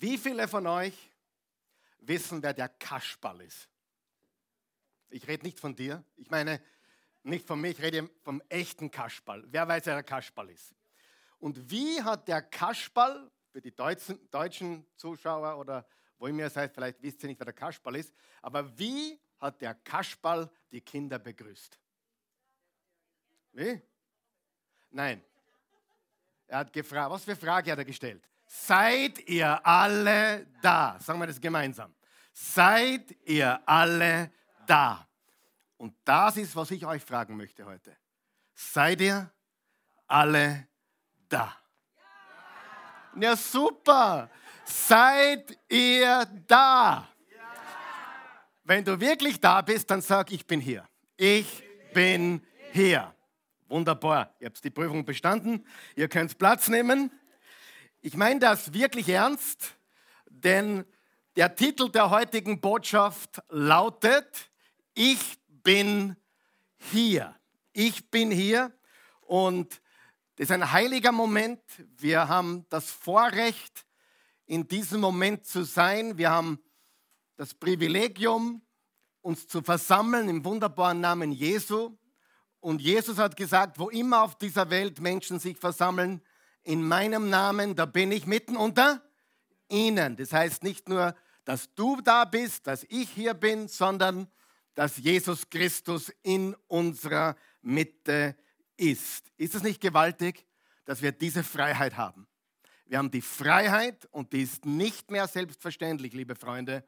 Wie viele von euch wissen, wer der Kaschball ist? Ich rede nicht von dir, ich meine nicht von mir, ich rede vom echten Kaschball. Wer weiß, wer der Kaschball ist? Und wie hat der Kaschball, für die deutschen, Zuschauer oder wo ihr seid, vielleicht wisst ihr nicht, wer der Kaschball ist, aber wie hat der Kaschball die Kinder begrüßt? Wie? Nein. Er hat gefragt, was für Frage hat er gestellt? Seid ihr alle da? Sagen wir das gemeinsam. Seid ihr alle da? Und das ist, was ich euch fragen möchte heute. Seid ihr alle da? Ja, super. Seid ihr da? Wenn du wirklich da bist, dann sag, ich bin hier. Ich bin hier. Wunderbar. Ihr habt die Prüfung bestanden. Ihr könnt Platz nehmen. Ich meine das wirklich ernst, denn der Titel der heutigen Botschaft lautet, ich bin hier. Ich bin hier und das ist ein heiliger Moment. Wir haben das Vorrecht, in diesem Moment zu sein. Wir haben das Privilegium, uns zu versammeln im wunderbaren Namen Jesu. Und Jesus hat gesagt, wo immer auf dieser Welt Menschen sich versammeln, in meinem Namen, da bin ich mitten unter ihnen. Das heißt nicht nur, dass du da bist, dass ich hier bin, sondern dass Jesus Christus in unserer Mitte ist. Ist es nicht gewaltig, dass wir diese Freiheit haben? Wir haben die Freiheit und die ist nicht mehr selbstverständlich, liebe Freunde.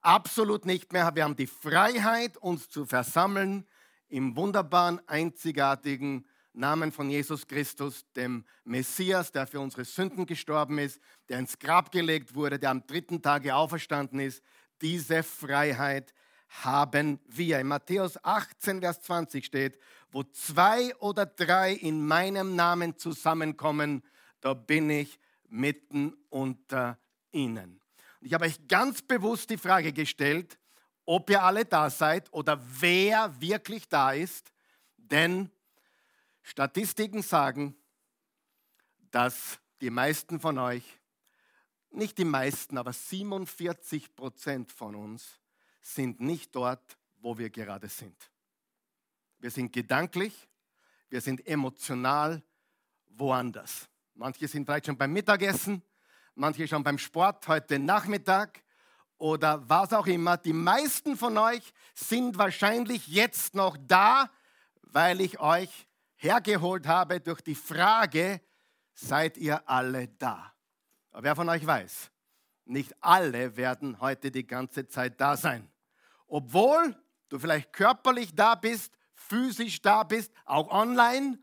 Absolut nicht mehr. Wir haben die Freiheit, uns zu versammeln im wunderbaren, einzigartigen Namen von Jesus Christus, dem Messias, der für unsere Sünden gestorben ist, der ins Grab gelegt wurde, der am dritten Tage auferstanden ist. Diese Freiheit haben wir. In Matthäus 18, Vers 20 steht, wo zwei oder drei in meinem Namen zusammenkommen, da bin ich mitten unter ihnen. Und ich habe euch ganz bewusst die Frage gestellt, ob ihr alle da seid oder wer wirklich da ist, denn Statistiken sagen, dass die meisten von euch, nicht die meisten, aber 47 Prozent von uns sind nicht dort, wo wir gerade sind. Wir sind gedanklich, wir sind emotional woanders. Manche sind vielleicht schon beim Mittagessen, manche schon beim Sport heute Nachmittag oder was auch immer. Die meisten von euch sind wahrscheinlich jetzt noch da, weil ich euch hergeholt habe durch die Frage, seid ihr alle da? Wer von euch weiß, nicht alle werden heute die ganze Zeit da sein. Obwohl du vielleicht körperlich da bist, physisch da bist, auch online,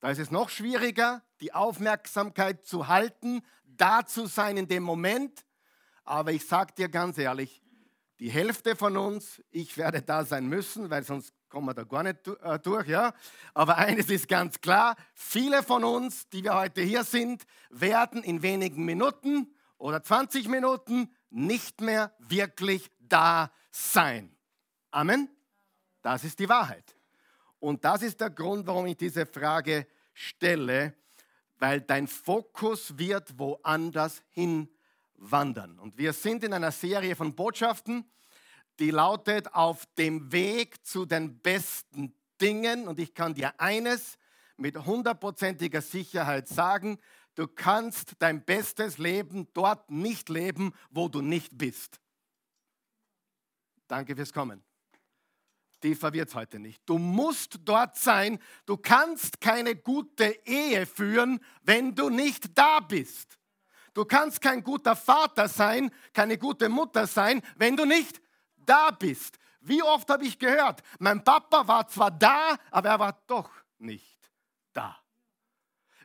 da ist es noch schwieriger, die Aufmerksamkeit zu halten, da zu sein in dem Moment. Aber ich sage dir ganz ehrlich, die Hälfte von uns, ich werde da sein müssen, weil sonst kommen wir da gar nicht äh, durch. Ja? Aber eines ist ganz klar, viele von uns, die wir heute hier sind, werden in wenigen Minuten oder 20 Minuten nicht mehr wirklich da sein. Amen. Das ist die Wahrheit. Und das ist der Grund, warum ich diese Frage stelle, weil dein Fokus wird woanders hinwandern. Und wir sind in einer Serie von Botschaften, die lautet auf dem Weg zu den besten Dingen. Und ich kann dir eines mit hundertprozentiger Sicherheit sagen, du kannst dein bestes Leben dort nicht leben, wo du nicht bist. Danke fürs Kommen die verwirrt es heute nicht. Du musst dort sein. Du kannst keine gute Ehe führen, wenn du nicht da bist. Du kannst kein guter Vater sein, keine gute Mutter sein, wenn du nicht da bist. Wie oft habe ich gehört, mein Papa war zwar da, aber er war doch nicht da.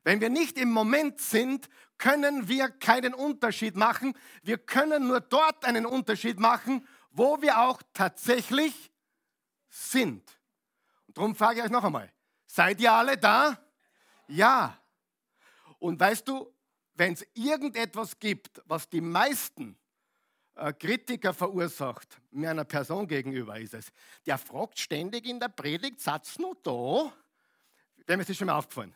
Wenn wir nicht im Moment sind, können wir keinen Unterschied machen. Wir können nur dort einen Unterschied machen, wo wir auch tatsächlich sind. Und darum frage ich euch noch einmal, seid ihr alle da? Ja. Und weißt du, wenn es irgendetwas gibt, was die meisten Kritiker verursacht, mir einer Person gegenüber ist es, der fragt ständig in der Predigt, Satz nur da? Dem ist das schon mal aufgefallen.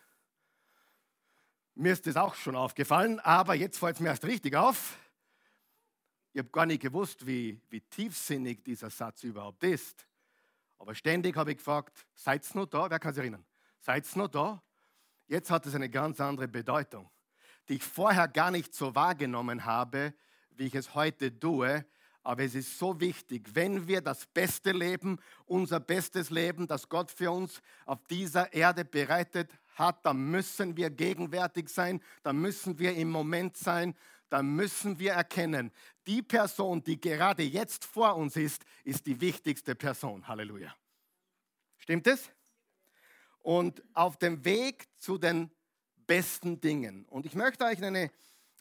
Mir ist das auch schon aufgefallen, aber jetzt fällt es mir erst richtig auf. ich habe gar nicht gewusst, wie, wie tiefsinnig dieser Satz überhaupt ist. Aber ständig habe ich gefragt, seid ihr noch da? Wer kann sich erinnern? Seid ihr noch da? Jetzt hat es eine ganz andere Bedeutung, die ich vorher gar nicht so wahrgenommen habe, wie ich es heute tue. Aber es ist so wichtig, wenn wir das beste Leben, unser bestes Leben, das Gott für uns auf dieser Erde bereitet hat, dann müssen wir gegenwärtig sein, dann müssen wir im Moment sein, dann müssen wir erkennen, die Person, die gerade jetzt vor uns ist, ist die wichtigste Person. Halleluja. Stimmt es? Und auf dem Weg zu den besten Dingen. Und ich möchte euch eine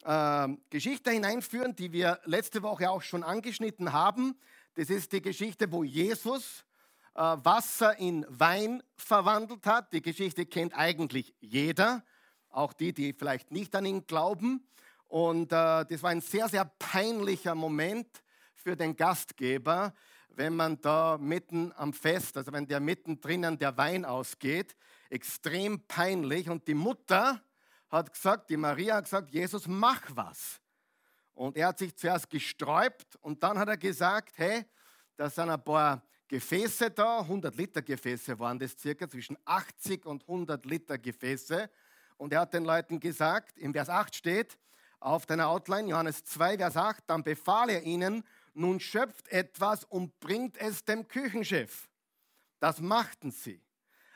äh, Geschichte hineinführen, die wir letzte Woche auch schon angeschnitten haben. Das ist die Geschichte, wo Jesus äh, Wasser in Wein verwandelt hat. Die Geschichte kennt eigentlich jeder, auch die, die vielleicht nicht an ihn glauben. Und äh, das war ein sehr, sehr peinlicher Moment für den Gastgeber, wenn man da mitten am Fest, also wenn der mitten drinnen der Wein ausgeht, extrem peinlich. Und die Mutter hat gesagt, die Maria hat gesagt, Jesus, mach was. Und er hat sich zuerst gesträubt und dann hat er gesagt, hey, da sind ein paar Gefäße da, 100 Liter Gefäße waren das circa, zwischen 80 und 100 Liter Gefäße. Und er hat den Leuten gesagt, im Vers 8 steht, auf deiner Outline, Johannes 2, Vers 8, dann befahl er ihnen, nun schöpft etwas und bringt es dem Küchenchef. Das machten sie.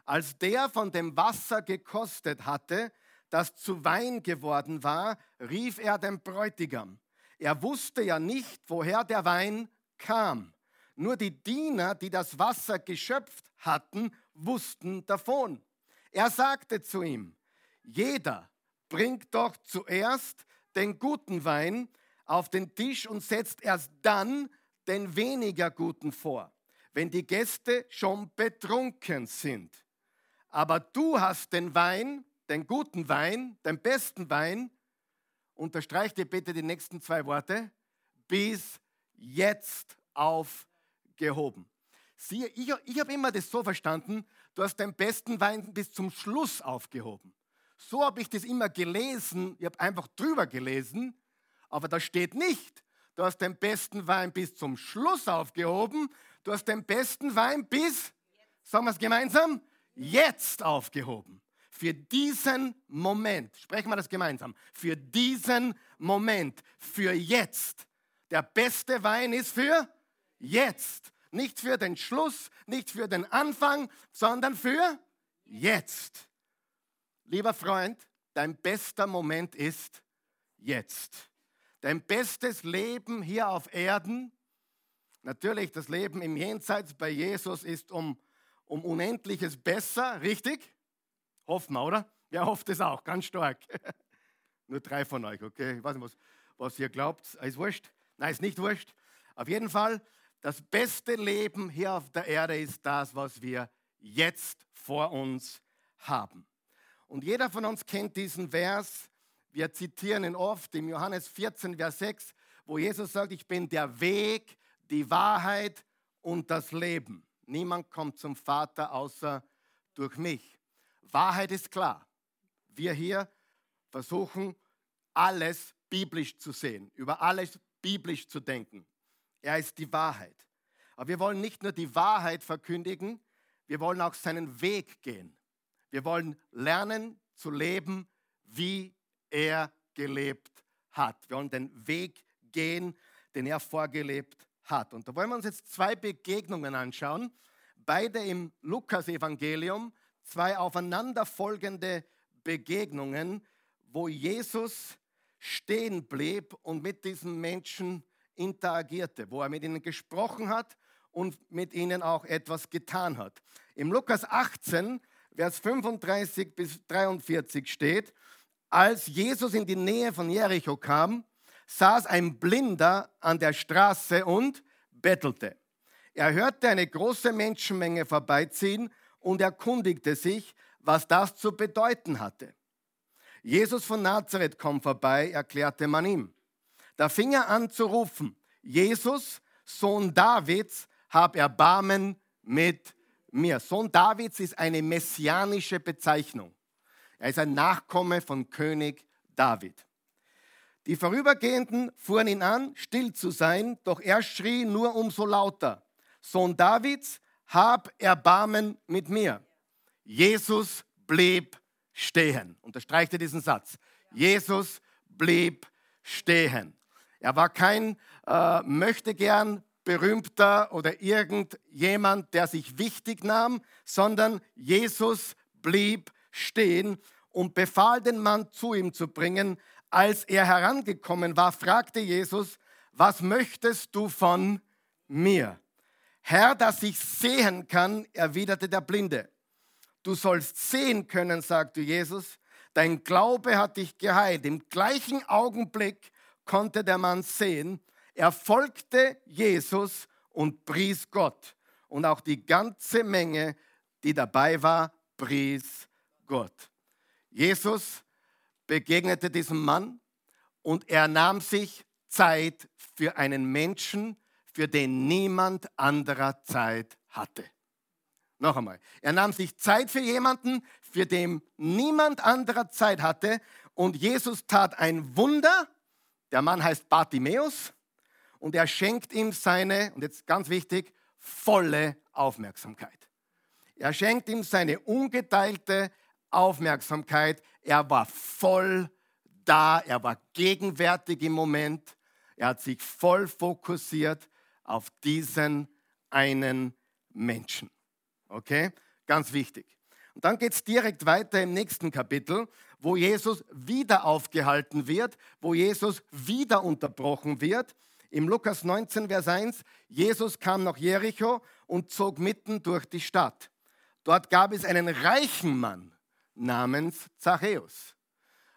Als der von dem Wasser gekostet hatte, das zu Wein geworden war, rief er den Bräutigam. Er wusste ja nicht, woher der Wein kam. Nur die Diener, die das Wasser geschöpft hatten, wussten davon. Er sagte zu ihm, jeder bringt doch zuerst den guten Wein auf den Tisch und setzt erst dann den weniger guten vor, wenn die Gäste schon betrunken sind. Aber du hast den Wein, den guten Wein, den besten Wein, unterstreich dir bitte die nächsten zwei Worte, bis jetzt aufgehoben. Siehe, ich, ich habe immer das so verstanden, du hast den besten Wein bis zum Schluss aufgehoben. So habe ich das immer gelesen. Ich habe einfach drüber gelesen, aber da steht nicht, du hast den besten Wein bis zum Schluss aufgehoben. Du hast den besten Wein bis, sagen wir es gemeinsam, jetzt aufgehoben. Für diesen Moment, sprechen wir das gemeinsam, für diesen Moment, für jetzt. Der beste Wein ist für jetzt. Nicht für den Schluss, nicht für den Anfang, sondern für jetzt. Lieber Freund, dein bester Moment ist jetzt. Dein bestes Leben hier auf Erden, natürlich das Leben im Jenseits bei Jesus ist um, um Unendliches besser, richtig? Hoffen wir, oder? Wer hofft es auch? Ganz stark. Nur drei von euch, okay? Ich weiß nicht, was, was ihr glaubt. Ist wurscht? Nein, ist nicht wurscht. Auf jeden Fall, das beste Leben hier auf der Erde ist das, was wir jetzt vor uns haben. Und jeder von uns kennt diesen Vers. Wir zitieren ihn oft im Johannes 14, Vers 6, wo Jesus sagt, ich bin der Weg, die Wahrheit und das Leben. Niemand kommt zum Vater außer durch mich. Wahrheit ist klar. Wir hier versuchen, alles biblisch zu sehen, über alles biblisch zu denken. Er ist die Wahrheit. Aber wir wollen nicht nur die Wahrheit verkündigen, wir wollen auch seinen Weg gehen. Wir wollen lernen zu leben, wie er gelebt hat. Wir wollen den Weg gehen, den er vorgelebt hat. Und da wollen wir uns jetzt zwei Begegnungen anschauen, beide im Lukas-Evangelium, zwei aufeinanderfolgende Begegnungen, wo Jesus stehen blieb und mit diesen Menschen interagierte, wo er mit ihnen gesprochen hat und mit ihnen auch etwas getan hat. Im Lukas 18 Vers 35 bis 43 steht, als Jesus in die Nähe von Jericho kam, saß ein Blinder an der Straße und bettelte. Er hörte eine große Menschenmenge vorbeiziehen und erkundigte sich, was das zu bedeuten hatte. Jesus von Nazareth kommt vorbei, erklärte man ihm. Da fing er an zu rufen, Jesus, Sohn Davids, hab Erbarmen mit mir. Sohn Davids ist eine messianische Bezeichnung. Er ist ein Nachkomme von König David. Die Vorübergehenden fuhren ihn an, still zu sein, doch er schrie nur umso lauter. Sohn Davids, hab Erbarmen mit mir. Jesus blieb stehen. Unterstreicht ihr diesen Satz. Jesus blieb stehen. Er war kein äh, möchte gern berühmter oder irgendjemand, der sich wichtig nahm, sondern Jesus blieb stehen und befahl den Mann zu ihm zu bringen. Als er herangekommen war, fragte Jesus, was möchtest du von mir? Herr, dass ich sehen kann, erwiderte der Blinde. Du sollst sehen können, sagte Jesus. Dein Glaube hat dich geheilt. Im gleichen Augenblick konnte der Mann sehen er folgte Jesus und pries Gott. Und auch die ganze Menge, die dabei war, pries Gott. Jesus begegnete diesem Mann und er nahm sich Zeit für einen Menschen, für den niemand anderer Zeit hatte. Noch einmal, er nahm sich Zeit für jemanden, für den niemand anderer Zeit hatte und Jesus tat ein Wunder. Der Mann heißt Bartimäus und er schenkt ihm seine, und jetzt ganz wichtig, volle Aufmerksamkeit. Er schenkt ihm seine ungeteilte Aufmerksamkeit. Er war voll da, er war gegenwärtig im Moment. Er hat sich voll fokussiert auf diesen einen Menschen. Okay? Ganz wichtig. Und dann geht es direkt weiter im nächsten Kapitel, wo Jesus wieder aufgehalten wird, wo Jesus wieder unterbrochen wird. Im Lukas 19, Vers 1, Jesus kam nach Jericho und zog mitten durch die Stadt. Dort gab es einen reichen Mann namens Zachäus.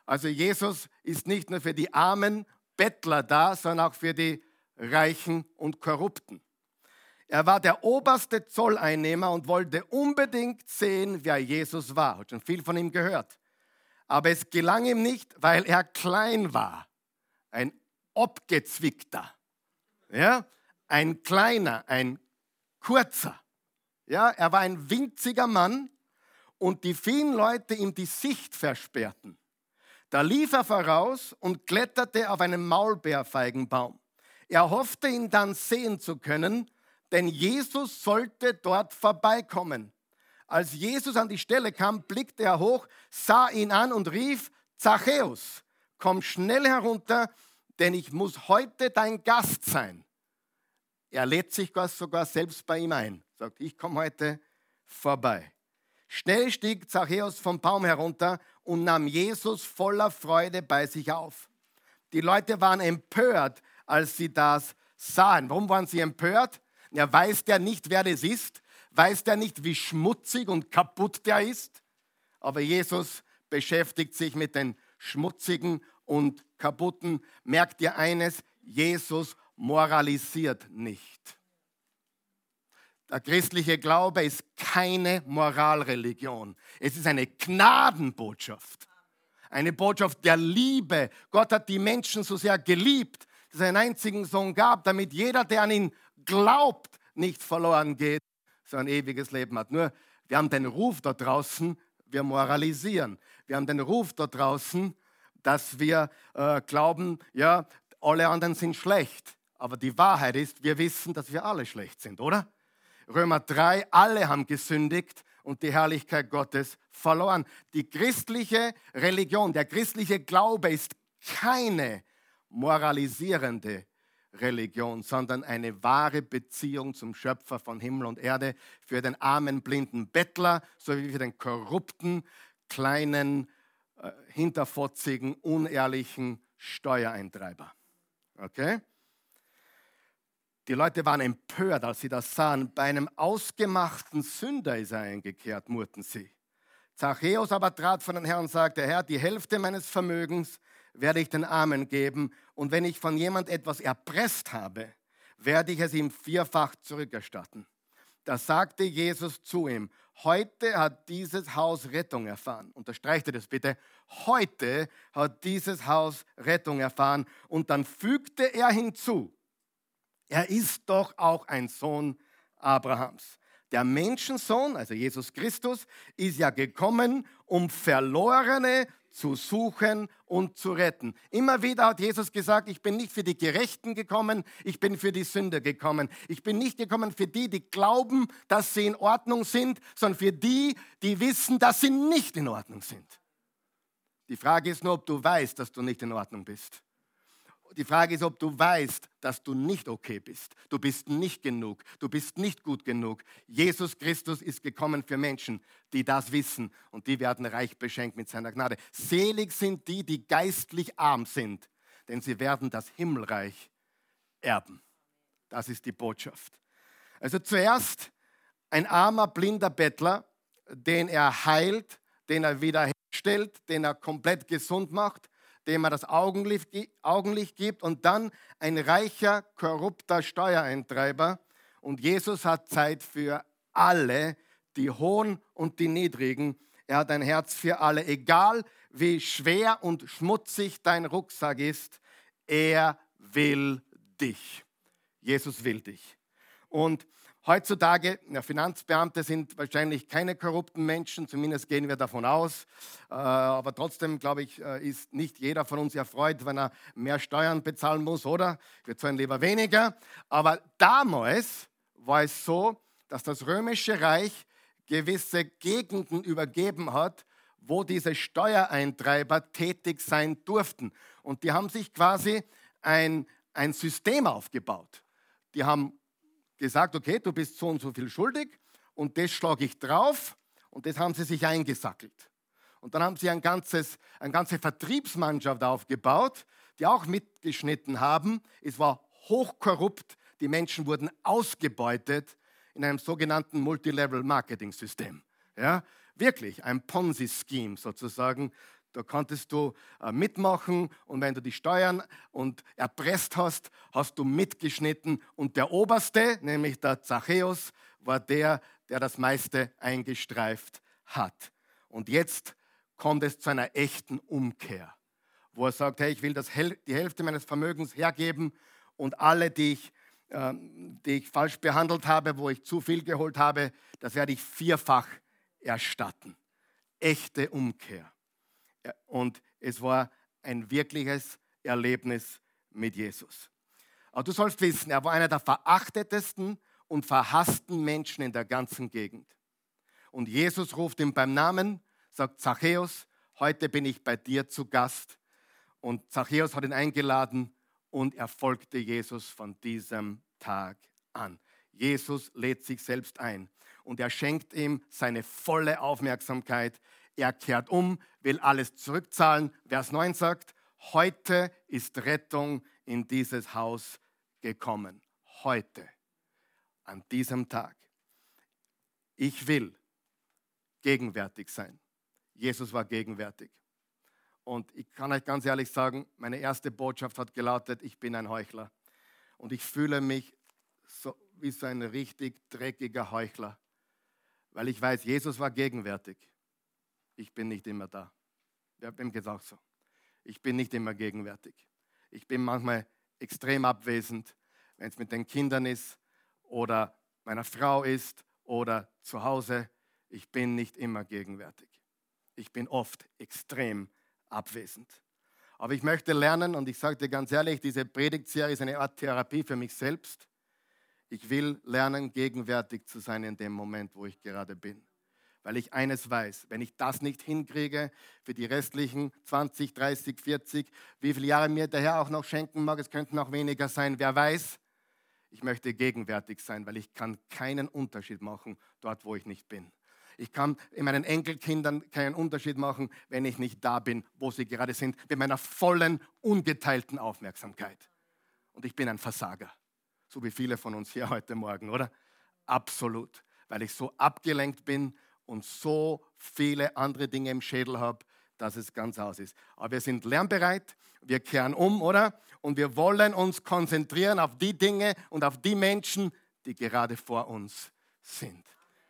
Also Jesus ist nicht nur für die armen Bettler da, sondern auch für die Reichen und Korrupten. Er war der oberste Zolleinnehmer und wollte unbedingt sehen, wer Jesus war. Hat schon viel von ihm gehört. Aber es gelang ihm nicht, weil er klein war. Ein Obgezwickter. Ja? Ein kleiner, ein kurzer. Ja? Er war ein winziger Mann und die vielen Leute ihm die Sicht versperrten. Da lief er voraus und kletterte auf einen Maulbeerfeigenbaum. Er hoffte, ihn dann sehen zu können, denn Jesus sollte dort vorbeikommen. Als Jesus an die Stelle kam, blickte er hoch, sah ihn an und rief, Zachäus, komm schnell herunter, denn ich muss heute dein Gast sein. Er lädt sich sogar selbst bei ihm ein, sagt, ich komme heute vorbei. Schnell stieg Zachäus vom Baum herunter und nahm Jesus voller Freude bei sich auf. Die Leute waren empört, als sie das sahen. Warum waren sie empört? Ja, weiß der nicht, wer das ist? Weiß der nicht, wie schmutzig und kaputt der ist? Aber Jesus beschäftigt sich mit den schmutzigen und kaputten. Merkt ihr eines? Jesus moralisiert nicht. Der christliche Glaube ist keine Moralreligion. Es ist eine Gnadenbotschaft. Eine Botschaft der Liebe. Gott hat die Menschen so sehr geliebt, dass er einen einzigen Sohn gab, damit jeder, der an ihn glaubt, nicht verloren geht, sondern ewiges Leben hat. Nur, wir haben den Ruf da draußen, wir moralisieren. Wir haben den Ruf da draußen, dass wir äh, glauben, ja, alle anderen sind schlecht. Aber die Wahrheit ist, wir wissen, dass wir alle schlecht sind, oder? Römer 3, alle haben gesündigt und die Herrlichkeit Gottes verloren. Die christliche Religion, der christliche Glaube ist keine moralisierende Religion, sondern eine wahre Beziehung zum Schöpfer von Himmel und Erde für den armen, blinden Bettler sowie für den korrupten, kleinen, äh, hinterfotzigen, unehrlichen Steuereintreiber. Okay? Die Leute waren empört, als sie das sahen. Bei einem ausgemachten Sünder ist er eingekehrt, murrten sie. Zachäus aber trat von den Herrn und sagte, Herr, die Hälfte meines Vermögens werde ich den Armen geben. Und wenn ich von jemand etwas erpresst habe, werde ich es ihm vierfach zurückerstatten. Da sagte Jesus zu ihm, heute hat dieses Haus Rettung erfahren. Unterstreicht das bitte. Heute hat dieses Haus Rettung erfahren. Und dann fügte er hinzu, er ist doch auch ein Sohn Abrahams. Der Menschensohn, also Jesus Christus, ist ja gekommen, um Verlorene zu suchen und zu retten. Immer wieder hat Jesus gesagt, ich bin nicht für die Gerechten gekommen, ich bin für die Sünder gekommen. Ich bin nicht gekommen für die, die glauben, dass sie in Ordnung sind, sondern für die, die wissen, dass sie nicht in Ordnung sind. Die Frage ist nur, ob du weißt, dass du nicht in Ordnung bist. Die Frage ist, ob du weißt, dass du nicht okay bist. Du bist nicht genug. Du bist nicht gut genug. Jesus Christus ist gekommen für Menschen, die das wissen und die werden reich beschenkt mit seiner Gnade. Selig sind die, die geistlich arm sind, denn sie werden das Himmelreich erben. Das ist die Botschaft. Also zuerst ein armer, blinder Bettler, den er heilt, den er wiederherstellt, den er komplett gesund macht dem er das Augenlicht, gibt und dann ein reicher, korrupter Steuereintreiber. Und Jesus hat Zeit für alle, die Hohen und die Niedrigen. Er hat ein Herz für alle, egal wie schwer und schmutzig dein Rucksack ist. Er will dich. Jesus will dich. Und Heutzutage, ja, Finanzbeamte sind wahrscheinlich keine korrupten Menschen, zumindest gehen wir davon aus. Äh, aber trotzdem, glaube ich, äh, ist nicht jeder von uns erfreut, wenn er mehr Steuern bezahlen muss, oder? Wir zahlen lieber weniger. Aber damals war es so, dass das römische Reich gewisse Gegenden übergeben hat, wo diese Steuereintreiber tätig sein durften. Und die haben sich quasi ein, ein System aufgebaut. Die haben gesagt, okay, du bist so und so viel schuldig und das schlage ich drauf und das haben sie sich eingesackelt. Und dann haben sie ein ganzes, eine ganze Vertriebsmannschaft aufgebaut, die auch mitgeschnitten haben. Es war hochkorrupt, die Menschen wurden ausgebeutet in einem sogenannten Multilevel-Marketing-System. Ja, wirklich ein Ponzi-Scheme sozusagen. Da konntest du äh, mitmachen und wenn du die Steuern und erpresst hast, hast du mitgeschnitten. Und der Oberste, nämlich der Zachäus, war der, der das meiste eingestreift hat. Und jetzt kommt es zu einer echten Umkehr, wo er sagt, hey, ich will das, die Hälfte meines Vermögens hergeben und alle, die ich, äh, die ich falsch behandelt habe, wo ich zu viel geholt habe, das werde ich vierfach erstatten. Echte Umkehr. Und es war ein wirkliches Erlebnis mit Jesus. Aber du sollst wissen, er war einer der verachtetesten und verhassten Menschen in der ganzen Gegend. Und Jesus ruft ihn beim Namen, sagt Zachäus, heute bin ich bei dir zu Gast. Und Zachäus hat ihn eingeladen und er folgte Jesus von diesem Tag an. Jesus lädt sich selbst ein und er schenkt ihm seine volle Aufmerksamkeit. Er kehrt um, will alles zurückzahlen. Vers 9 sagt, heute ist Rettung in dieses Haus gekommen. Heute, an diesem Tag. Ich will gegenwärtig sein. Jesus war gegenwärtig. Und ich kann euch ganz ehrlich sagen, meine erste Botschaft hat gelautet, ich bin ein Heuchler. Und ich fühle mich so, wie so ein richtig dreckiger Heuchler, weil ich weiß, Jesus war gegenwärtig ich bin nicht immer da. Ja, wem geht auch so? Ich bin nicht immer gegenwärtig. Ich bin manchmal extrem abwesend, wenn es mit den Kindern ist oder meiner Frau ist oder zu Hause. Ich bin nicht immer gegenwärtig. Ich bin oft extrem abwesend. Aber ich möchte lernen und ich sage dir ganz ehrlich, diese Predigtserie ist eine Art Therapie für mich selbst. Ich will lernen, gegenwärtig zu sein in dem Moment, wo ich gerade bin weil ich eines weiß, wenn ich das nicht hinkriege für die restlichen 20, 30, 40, wie viele Jahre mir der Herr auch noch schenken mag, es könnten auch weniger sein, wer weiß, ich möchte gegenwärtig sein, weil ich kann keinen Unterschied machen dort, wo ich nicht bin. Ich kann in meinen Enkelkindern keinen Unterschied machen, wenn ich nicht da bin, wo sie gerade sind, mit meiner vollen, ungeteilten Aufmerksamkeit. Und ich bin ein Versager, so wie viele von uns hier heute Morgen, oder? Absolut, weil ich so abgelenkt bin und so viele andere Dinge im Schädel habe, dass es ganz aus ist. Aber wir sind lernbereit, wir kehren um, oder? Und wir wollen uns konzentrieren auf die Dinge und auf die Menschen, die gerade vor uns sind.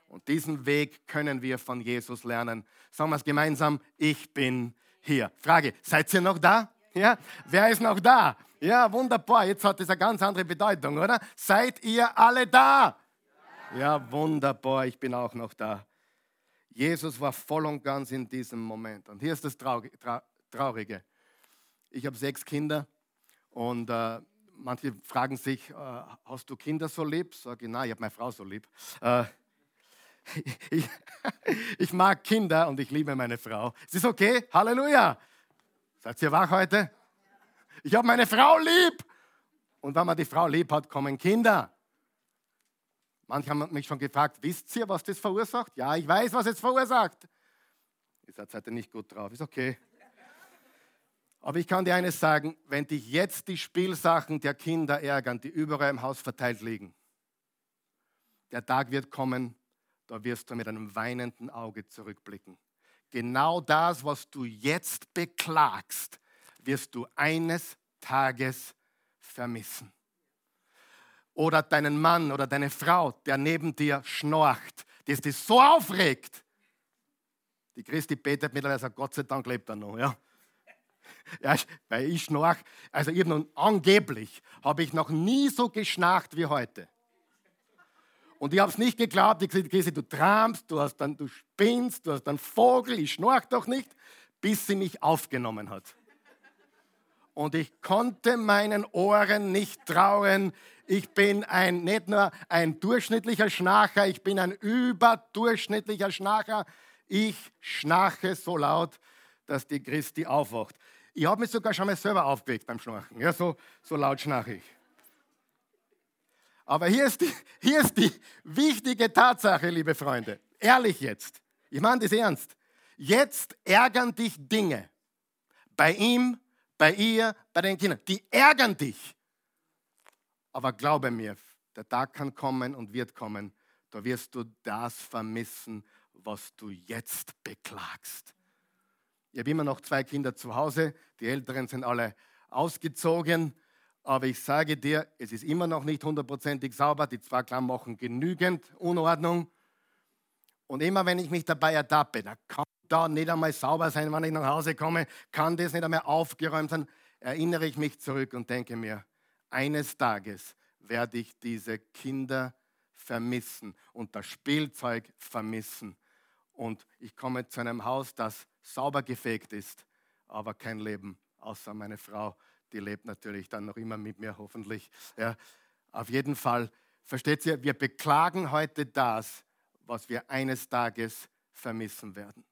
Und diesen Weg können wir von Jesus lernen. Sagen wir es gemeinsam, ich bin hier. Frage, seid ihr noch da? Ja? Wer ist noch da? Ja, wunderbar. Jetzt hat das eine ganz andere Bedeutung, oder? Seid ihr alle da? Ja, wunderbar. Ich bin auch noch da. Jesus war voll und ganz in diesem Moment. Und hier ist das Traurige. Ich habe sechs Kinder und äh, manche fragen sich, äh, hast du Kinder so lieb? Sage ich, nein, ich habe meine Frau so lieb. Äh, ich, ich, mag Kinder und ich liebe meine Frau. Ist das okay? Halleluja! Seid ihr wach heute? Ich habe meine Frau lieb. Und wenn man die Frau lieb hat, kommen Kinder. Manche haben mich schon gefragt, wisst ihr, was das verursacht? Ja, ich weiß, was es verursacht. Ihr seid heute nicht gut drauf, ist okay. Aber ich kann dir eines sagen, wenn dich jetzt die Spielsachen der Kinder ärgern, die überall im Haus verteilt liegen, der Tag wird kommen, da wirst du mit einem weinenden Auge zurückblicken. Genau das, was du jetzt beklagst, wirst du eines Tages vermissen. Oder deinen Mann oder deine Frau, der neben dir schnorcht, das dich so aufregt. Die Christi betet mittlerweile, sagt, Gott sei Dank lebt er noch. Ja. Ja, weil ich schnorch, also ich nun, angeblich habe ich noch nie so geschnarcht wie heute. Und ich habe es nicht geglaubt. Ich gesagt, Christi, du tramst, du, hast dann, du spinnst, du hast einen Vogel, ich schnorch doch nicht, bis sie mich aufgenommen hat. Und ich konnte meinen Ohren nicht trauen. Ich bin ein, nicht nur ein durchschnittlicher Schnarcher, ich bin ein überdurchschnittlicher Schnarcher. Ich schnarche so laut, dass die Christi aufwacht. Ich habe mich sogar schon mal selber aufgeweckt beim Schnarchen. Ja, so, so laut schnarche ich. Aber hier ist, die, hier ist die wichtige Tatsache, liebe Freunde. Ehrlich jetzt. Ich meine das ernst. Jetzt ärgern dich Dinge. Bei ihm, bei ihr, bei den Kindern. Die ärgern dich. Aber glaube mir, der Tag kann kommen und wird kommen. Da wirst du das vermissen, was du jetzt beklagst. Ich habe immer noch zwei Kinder zu Hause. Die Älteren sind alle ausgezogen. Aber ich sage dir, es ist immer noch nicht hundertprozentig sauber. Die zwei Klammern machen genügend Unordnung. Und immer wenn ich mich dabei ertappe, da kann da nicht einmal sauber sein, wenn ich nach Hause komme, kann das nicht einmal aufgeräumt sein, erinnere ich mich zurück und denke mir, eines Tages werde ich diese Kinder vermissen und das Spielzeug vermissen. Und ich komme zu einem Haus, das sauber gefegt ist, aber kein Leben, außer meine Frau die lebt natürlich dann noch immer mit mir, hoffentlich. Ja, auf jeden Fall, versteht ihr, wir beklagen heute das, was wir eines Tages vermissen werden.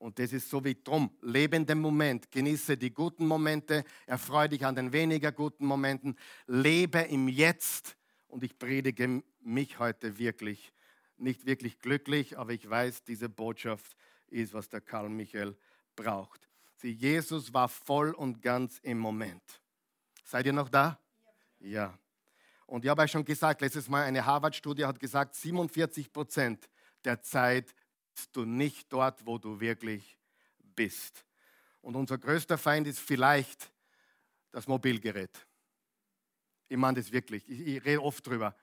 Und das ist so wie drum. Lebe den Moment, genieße die guten Momente, erfreue dich an den weniger guten Momenten, lebe im Jetzt. Und ich predige mich heute wirklich, nicht wirklich glücklich, aber ich weiß, diese Botschaft ist, was der Karl Michael braucht. Sieh, Jesus war voll und ganz im Moment. Seid ihr noch da? Ja. Und ich habe euch schon gesagt, letztes Mal eine Harvard-Studie hat gesagt, 47 Prozent der Zeit bist du nicht dort, wo du wirklich bist. Und unser größter Feind ist vielleicht das Mobilgerät. Ich meine das wirklich. Ich, ich rede oft drüber.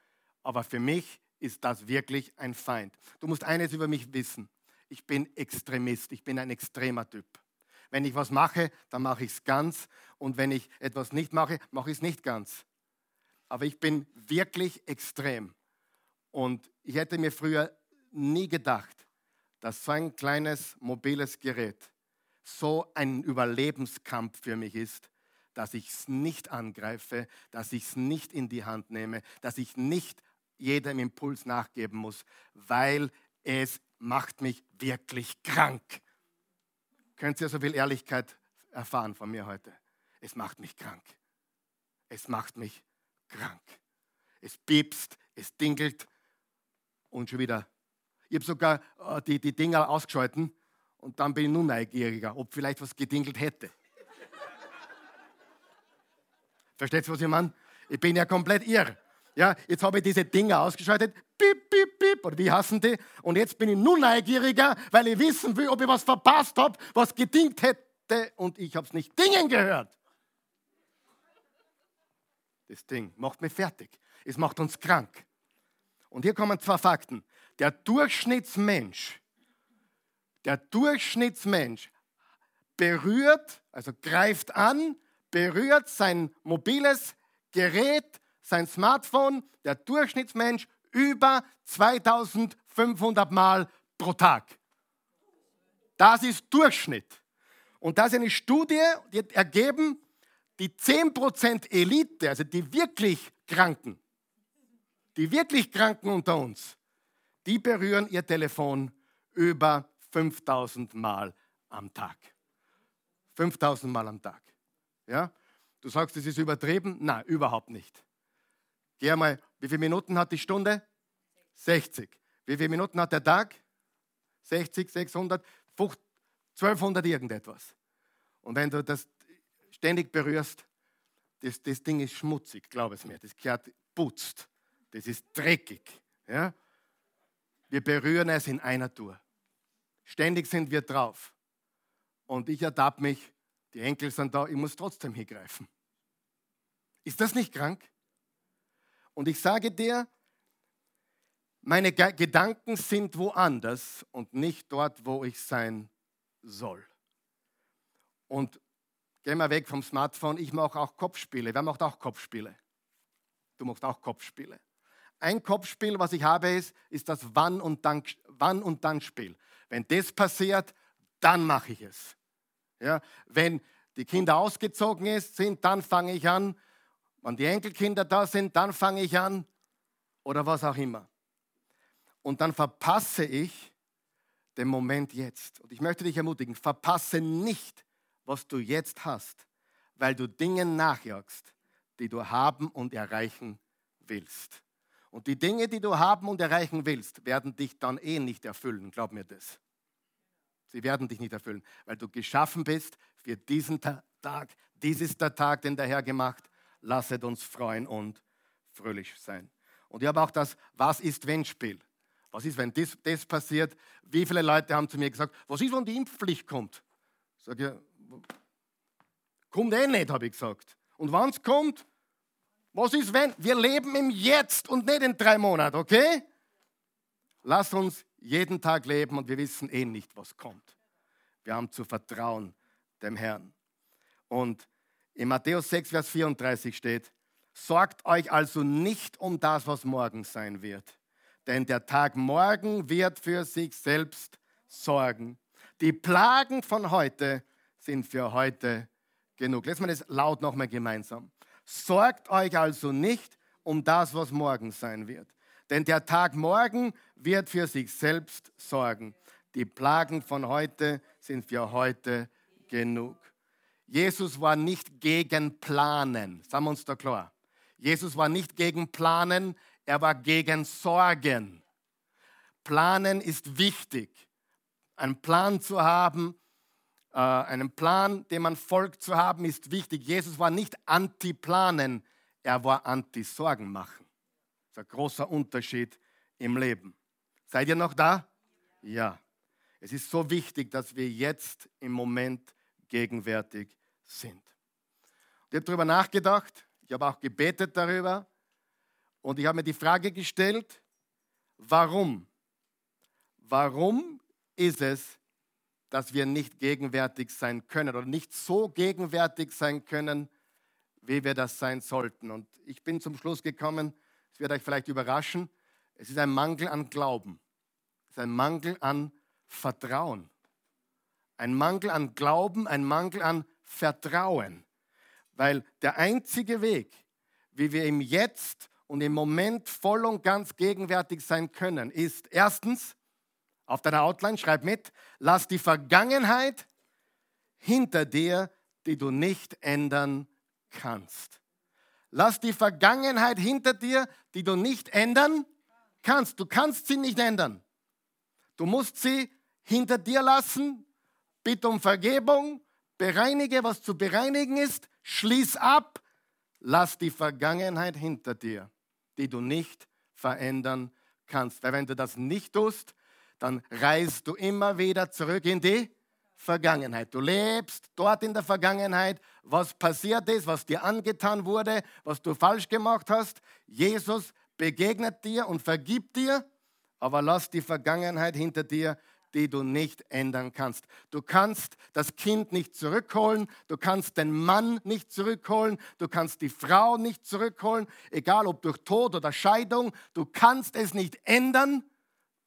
Aber für mich ist das wirklich ein Feind. Du musst eines über mich wissen. Ich bin Extremist. Ich bin ein extremer Typ. Wenn ich was mache, dann mache ich es ganz. Und wenn ich etwas nicht mache, mache ich es nicht ganz. Aber ich bin wirklich extrem. Und ich hätte mir früher nie gedacht, dass so ein kleines mobiles Gerät so ein Überlebenskampf für mich ist, dass ich es nicht angreife, dass ich es nicht in die Hand nehme, dass ich nicht jedem Impuls nachgeben muss, weil es macht mich wirklich krank. Könnt ihr so viel Ehrlichkeit erfahren von mir heute? Es macht mich krank. Es macht mich krank. Es piepst, es dingelt und schon wieder. Ich habe sogar äh, die, die Dinger ausgeschalten und dann bin ich nun neugieriger, ob vielleicht was gedingelt hätte. Versteht ihr, was ich meine? Ich bin ja komplett irr. Ja, jetzt habe ich diese Dinger ausgeschaltet. Piep, piep, piep. Oder wie hassen die? Und jetzt bin ich nur neugieriger, weil ich wissen will, ob ich was verpasst habe, was gedingt hätte. Und ich habe es nicht dingen gehört. Das Ding macht mich fertig. Es macht uns krank. Und hier kommen zwei Fakten. Der Durchschnittsmensch, der Durchschnittsmensch berührt, also greift an, berührt sein mobiles Gerät sein Smartphone, der Durchschnittsmensch, über 2500 Mal pro Tag. Das ist Durchschnitt. Und da ist eine Studie, die hat ergeben, die 10% Elite, also die wirklich Kranken, die wirklich Kranken unter uns, die berühren ihr Telefon über 5000 Mal am Tag. 5000 Mal am Tag. Ja? Du sagst, das ist übertrieben? Nein, überhaupt nicht. Geh mal, wie viele Minuten hat die Stunde? 60. Wie viele Minuten hat der Tag? 60, 600, 1200 irgendetwas. Und wenn du das ständig berührst, das, das Ding ist schmutzig, glaub es mir. Das gehört putzt. Das ist dreckig. Ja? Wir berühren es in einer Tour. Ständig sind wir drauf. Und ich ertappe mich, die Enkel sind da, ich muss trotzdem hingreifen. Ist das nicht krank? Und ich sage dir, meine Gedanken sind woanders und nicht dort, wo ich sein soll. Und gehen wir weg vom Smartphone, ich mache auch Kopfspiele. Wer macht auch Kopfspiele? Du machst auch Kopfspiele. Ein Kopfspiel, was ich habe, ist, ist das Wann- und Dann, Wann und Dann Spiel. Wenn das passiert, dann mache ich es. Ja, wenn die Kinder ausgezogen sind, dann fange ich an. Wenn die Enkelkinder da sind, dann fange ich an. Oder was auch immer. Und dann verpasse ich den Moment jetzt. Und ich möchte dich ermutigen, verpasse nicht, was du jetzt hast, weil du Dingen nachjagst, die du haben und erreichen willst. Und die Dinge, die du haben und erreichen willst, werden dich dann eh nicht erfüllen, glaub mir das. Sie werden dich nicht erfüllen, weil du geschaffen bist für diesen Tag. Dies ist der Tag, den der Herr gemacht. Lasset uns freuen und fröhlich sein. Und ich habe auch das Was ist wenn Spiel. Was ist, wenn das, das passiert? Wie viele Leute haben zu mir gesagt, was ist, wenn die Impfpflicht kommt? Sag ich, kommt eh nicht, habe ich gesagt. Und wann es kommt, was ist, wenn? Wir leben im Jetzt und nicht in drei Monaten, okay? Lass uns jeden Tag leben und wir wissen eh nicht, was kommt. Wir haben zu vertrauen dem Herrn. Und in Matthäus 6, Vers 34 steht, sorgt euch also nicht um das, was morgen sein wird. Denn der Tag morgen wird für sich selbst sorgen. Die Plagen von heute sind für heute genug. Lass mal das laut nochmal gemeinsam. Sorgt euch also nicht um das, was morgen sein wird. Denn der Tag morgen wird für sich selbst sorgen. Die Plagen von heute sind für heute genug. Jesus war nicht gegen Planen. Sagen wir uns da klar. Jesus war nicht gegen Planen, er war gegen Sorgen. Planen ist wichtig. Einen Plan zu haben, äh, einen Plan, dem man folgt zu haben, ist wichtig. Jesus war nicht anti-planen, er war anti-Sorgen machen. Das ist ein großer Unterschied im Leben. Seid ihr noch da? Ja. Es ist so wichtig, dass wir jetzt im Moment gegenwärtig sind. Ich habe darüber nachgedacht, ich habe auch gebetet darüber und ich habe mir die Frage gestellt, warum? Warum ist es, dass wir nicht gegenwärtig sein können oder nicht so gegenwärtig sein können, wie wir das sein sollten. Und ich bin zum Schluss gekommen, es wird euch vielleicht überraschen, es ist ein Mangel an Glauben, es ist ein Mangel an Vertrauen, ein Mangel an Glauben, ein Mangel an Vertrauen, weil der einzige Weg, wie wir im Jetzt und im Moment voll und ganz gegenwärtig sein können, ist erstens, auf deiner Outline, schreib mit, lass die Vergangenheit hinter dir, die du nicht ändern kannst. Lass die Vergangenheit hinter dir, die du nicht ändern kannst. Du kannst sie nicht ändern. Du musst sie hinter dir lassen. Bitte um Vergebung. Bereinige, was zu bereinigen ist. Schließ ab. Lass die Vergangenheit hinter dir, die du nicht verändern kannst. Weil wenn du das nicht tust, dann reist du immer wieder zurück in die Vergangenheit. Du lebst dort in der Vergangenheit, was passiert ist, was dir angetan wurde, was du falsch gemacht hast. Jesus begegnet dir und vergibt dir, aber lass die Vergangenheit hinter dir, die du nicht ändern kannst. Du kannst das Kind nicht zurückholen, du kannst den Mann nicht zurückholen, du kannst die Frau nicht zurückholen, egal ob durch Tod oder Scheidung, du kannst es nicht ändern.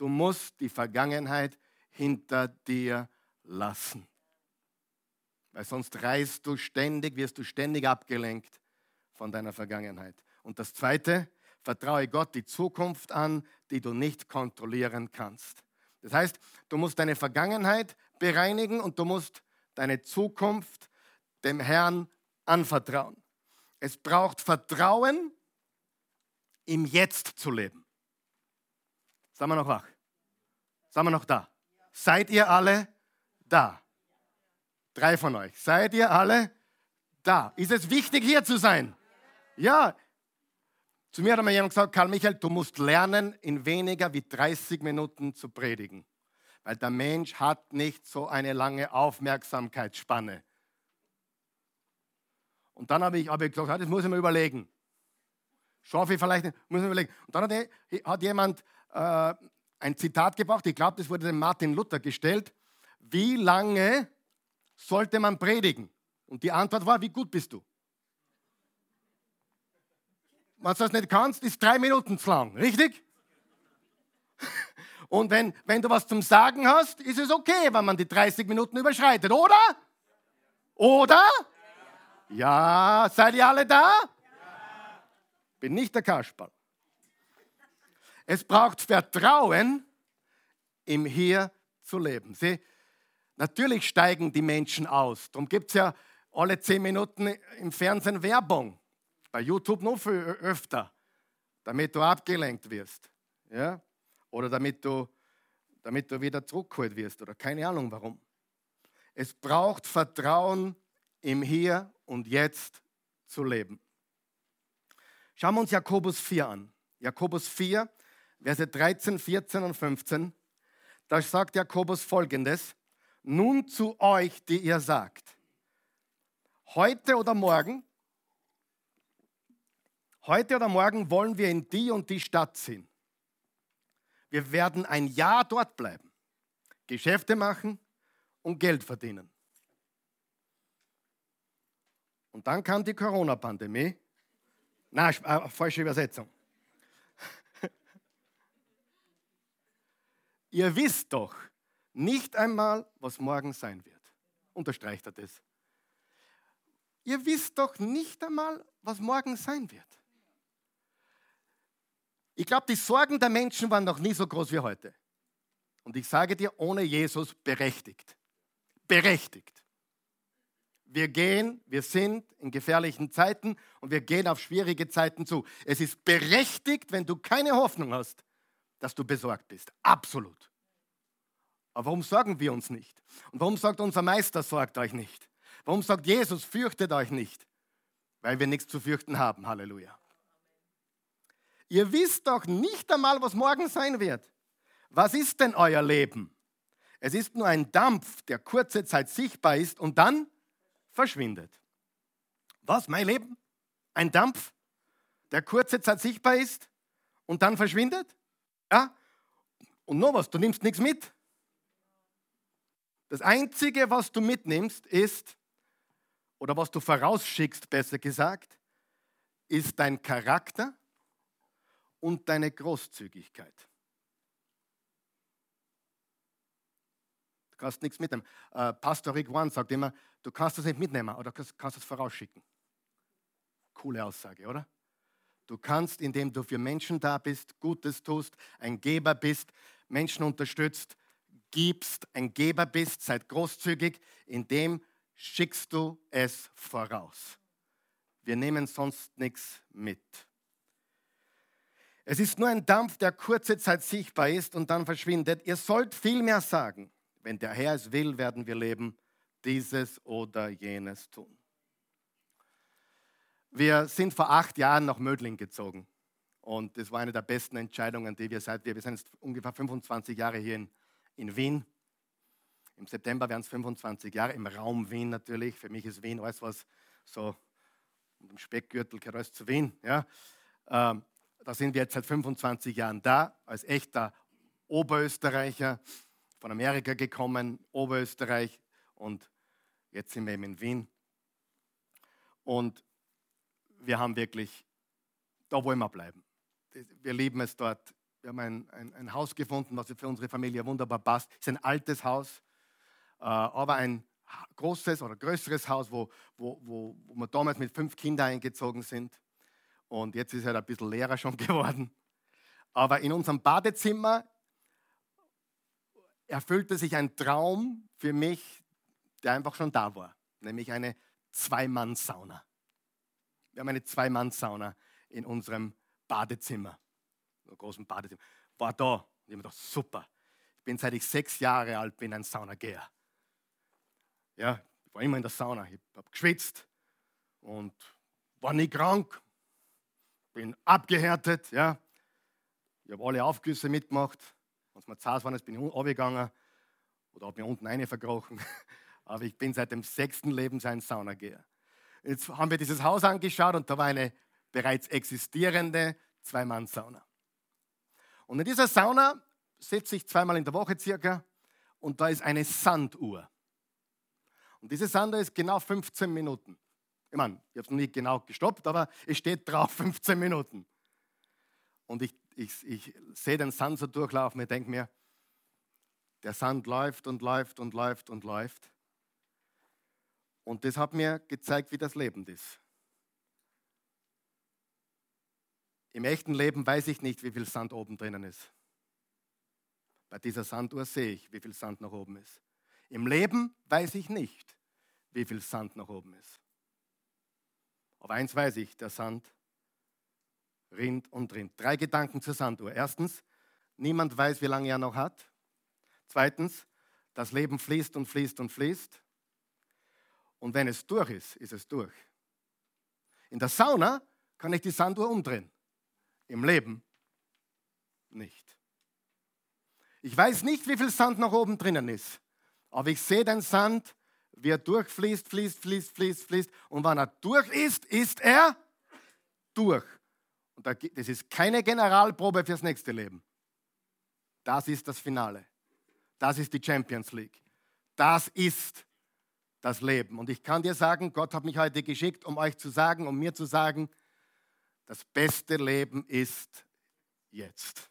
Du musst die Vergangenheit hinter dir lassen. Weil sonst reist du ständig, wirst du ständig abgelenkt von deiner Vergangenheit. Und das Zweite, vertraue Gott die Zukunft an, die du nicht kontrollieren kannst. Das heißt, du musst deine Vergangenheit bereinigen und du musst deine Zukunft dem Herrn anvertrauen. Es braucht Vertrauen, im Jetzt zu leben. Sind wir noch wach? Sind wir noch da? Seid ihr alle da? Drei von euch. Seid ihr alle da? Ist es wichtig, hier zu sein? Ja. Zu mir hat mir jemand gesagt, Karl Michael, du musst lernen, in weniger wie 30 Minuten zu predigen. Weil der Mensch hat nicht so eine lange Aufmerksamkeitsspanne. Und dann habe ich, hab ich gesagt, das muss ich mir überlegen. Schaffe ich vielleicht nicht, muss ich mir überlegen. Und dann hat, hat jemand äh, ein Zitat gebracht, ich glaube, das wurde dem Martin Luther gestellt. Wie lange sollte man predigen? Und die Antwort war, wie gut bist du? Wenn du das nicht kannst, ist drei Minuten zu lang, richtig? Und wenn, wenn du was zum Sagen hast, ist es okay, wenn man die 30 Minuten überschreitet, oder? Oder? Ja, seid ihr alle da? Bin nicht der Kasperl. Es braucht Vertrauen, im Hier zu leben. Sie, natürlich steigen die Menschen aus. Darum gibt es ja alle zehn Minuten im Fernsehen Werbung. Bei YouTube noch viel öfter, damit du abgelenkt wirst. Ja? Oder damit du, damit du wieder zurückgeholt wirst. Oder keine Ahnung warum. Es braucht Vertrauen, im Hier und Jetzt zu leben. Schauen wir uns Jakobus 4 an. Jakobus 4, Verse 13, 14 und 15, da sagt Jakobus folgendes, nun zu euch, die ihr sagt, heute oder morgen, heute oder morgen wollen wir in die und die Stadt ziehen. Wir werden ein Jahr dort bleiben, Geschäfte machen und Geld verdienen. Und dann kam die Corona-Pandemie. Nein, äh, falsche Übersetzung. Ihr wisst doch nicht einmal, was morgen sein wird. Unterstreicht er das. Ihr wisst doch nicht einmal, was morgen sein wird. Ich glaube, die Sorgen der Menschen waren noch nie so groß wie heute. Und ich sage dir, ohne Jesus berechtigt. Berechtigt. Wir gehen, wir sind in gefährlichen Zeiten und wir gehen auf schwierige Zeiten zu. Es ist berechtigt, wenn du keine Hoffnung hast, dass du besorgt bist. Absolut. Aber warum sorgen wir uns nicht? Und warum sagt unser Meister, sorgt euch nicht? Warum sagt Jesus, fürchtet euch nicht? Weil wir nichts zu fürchten haben. Halleluja. Ihr wisst doch nicht einmal, was morgen sein wird. Was ist denn euer Leben? Es ist nur ein Dampf, der kurze Zeit sichtbar ist und dann verschwindet. Was, mein Leben? Ein Dampf, der kurze Zeit sichtbar ist und dann verschwindet? Ja? Und noch was, du nimmst nichts mit. Das Einzige, was du mitnimmst, ist, oder was du vorausschickst, besser gesagt, ist dein Charakter und deine Großzügigkeit. Du kannst nichts mitnehmen. Äh, Pastor Rick One sagt immer, du kannst das nicht mitnehmen oder kannst, kannst es vorausschicken. Coole Aussage, oder? Du kannst, indem du für Menschen da bist, Gutes tust, ein Geber bist, Menschen unterstützt, gibst, ein Geber bist, seid großzügig, indem schickst du es voraus. Wir nehmen sonst nichts mit. Es ist nur ein Dampf, der kurze Zeit sichtbar ist und dann verschwindet. Ihr sollt viel mehr sagen. Wenn der Herr es will, werden wir leben, dieses oder jenes tun. Wir sind vor acht Jahren nach Mödling gezogen. Und das war eine der besten Entscheidungen, die wir seit wir, wir sind jetzt ungefähr 25 Jahre hier in in Wien. Im September werden es 25 Jahre, im Raum Wien natürlich. Für mich ist Wien alles, was so im Speckgürtel gehört zu Wien. Ja. Ähm, da sind wir jetzt seit 25 Jahren da, als echter Oberösterreicher, von Amerika gekommen, Oberösterreich und jetzt sind wir eben in Wien. Und wir haben wirklich, da wollen wir bleiben. Wir lieben es dort. Wir haben ein, ein, ein Haus gefunden, was für unsere Familie wunderbar passt. Es ist ein altes Haus, äh, aber ein großes oder größeres Haus, wo, wo, wo, wo wir damals mit fünf Kindern eingezogen sind. Und jetzt ist halt ein bisschen leerer schon geworden. Aber in unserem Badezimmer erfüllte sich ein Traum für mich, der einfach schon da war, nämlich eine Zwei-Mann-Sauna. Wir haben eine Zwei-Mann-Sauna in unserem Badezimmer, einem großen Badezimmer. War da. Und ich habe gedacht, super. Ich bin seit ich sechs Jahre alt bin ein Saunageher. Ja, ich war immer in der Sauna. Ich habe geschwitzt und war nie krank. Bin abgehärtet, ja. Ich habe alle Aufgüsse mitgemacht. Wenn es mir zart war, bin ich runtergegangen oder habe mir unten eine verkrochen. Aber ich bin seit dem sechsten Lebensjahr ein Saunageher. Jetzt haben wir dieses Haus angeschaut und da war eine bereits existierende Zwei-Mann-Sauna. Und in dieser Sauna sitze ich zweimal in der Woche circa und da ist eine Sanduhr. Und diese Sanduhr ist genau 15 Minuten. Ich meine, ich habe es noch nicht genau gestoppt, aber es steht drauf 15 Minuten. Und ich, ich, ich sehe den Sand so durchlaufen, ich denke mir, der Sand läuft und läuft und läuft und läuft. Und das hat mir gezeigt, wie das Leben ist. Im echten Leben weiß ich nicht, wie viel Sand oben drinnen ist. Bei dieser Sanduhr sehe ich, wie viel Sand nach oben ist. Im Leben weiß ich nicht, wie viel Sand nach oben ist. Aber eins weiß ich, der Sand rinnt und rinnt. Drei Gedanken zur Sanduhr. Erstens, niemand weiß, wie lange er noch hat. Zweitens, das Leben fließt und fließt und fließt. Und wenn es durch ist, ist es durch. In der Sauna kann ich die Sanduhr umdrehen. Im Leben nicht. Ich weiß nicht, wie viel Sand noch oben drinnen ist, aber ich sehe den Sand, wie er durchfließt, fließt, fließt, fließt, fließt. Und wenn er durch ist, ist er durch. Und das ist keine Generalprobe fürs nächste Leben. Das ist das Finale. Das ist die Champions League. Das ist das Leben. Und ich kann dir sagen, Gott hat mich heute geschickt, um euch zu sagen, um mir zu sagen, das beste Leben ist jetzt.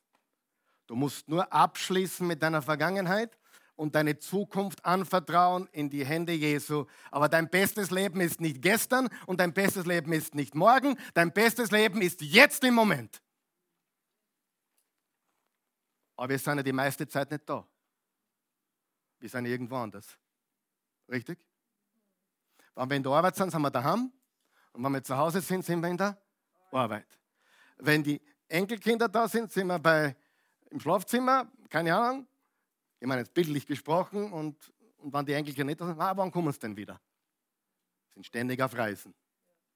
Du musst nur abschließen mit deiner Vergangenheit und deine Zukunft anvertrauen in die Hände Jesu. Aber dein bestes Leben ist nicht gestern und dein bestes Leben ist nicht morgen. Dein bestes Leben ist jetzt im Moment. Aber wir sind ja die meiste Zeit nicht da. Wir sind irgendwo anders. Richtig? Wenn wir in der Arbeit sind, sind wir daheim. Und wenn wir zu Hause sind, sind wir in der Arbeit. Wenn die Enkelkinder da sind, sind wir bei im Schlafzimmer, keine Ahnung, ich meine jetzt bildlich gesprochen, und, und wenn die Enkelkinder nicht da sind, ah, wann kommen sie denn wieder? Sind ständig auf Reisen,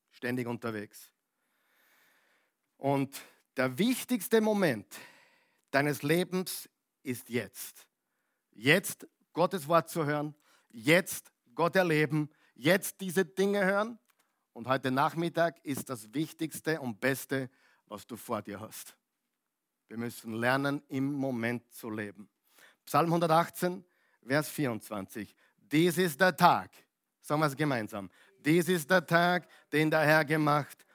ständig unterwegs. Und der wichtigste Moment deines Lebens ist jetzt. Jetzt Gottes Wort zu hören, jetzt Gott erleben, jetzt diese Dinge hören. Und heute Nachmittag ist das Wichtigste und Beste, was du vor dir hast. Wir müssen lernen, im Moment zu leben. Psalm 118, Vers 24. Dies ist der Tag, sagen wir es gemeinsam. Dies ist der Tag, den der Herr gemacht.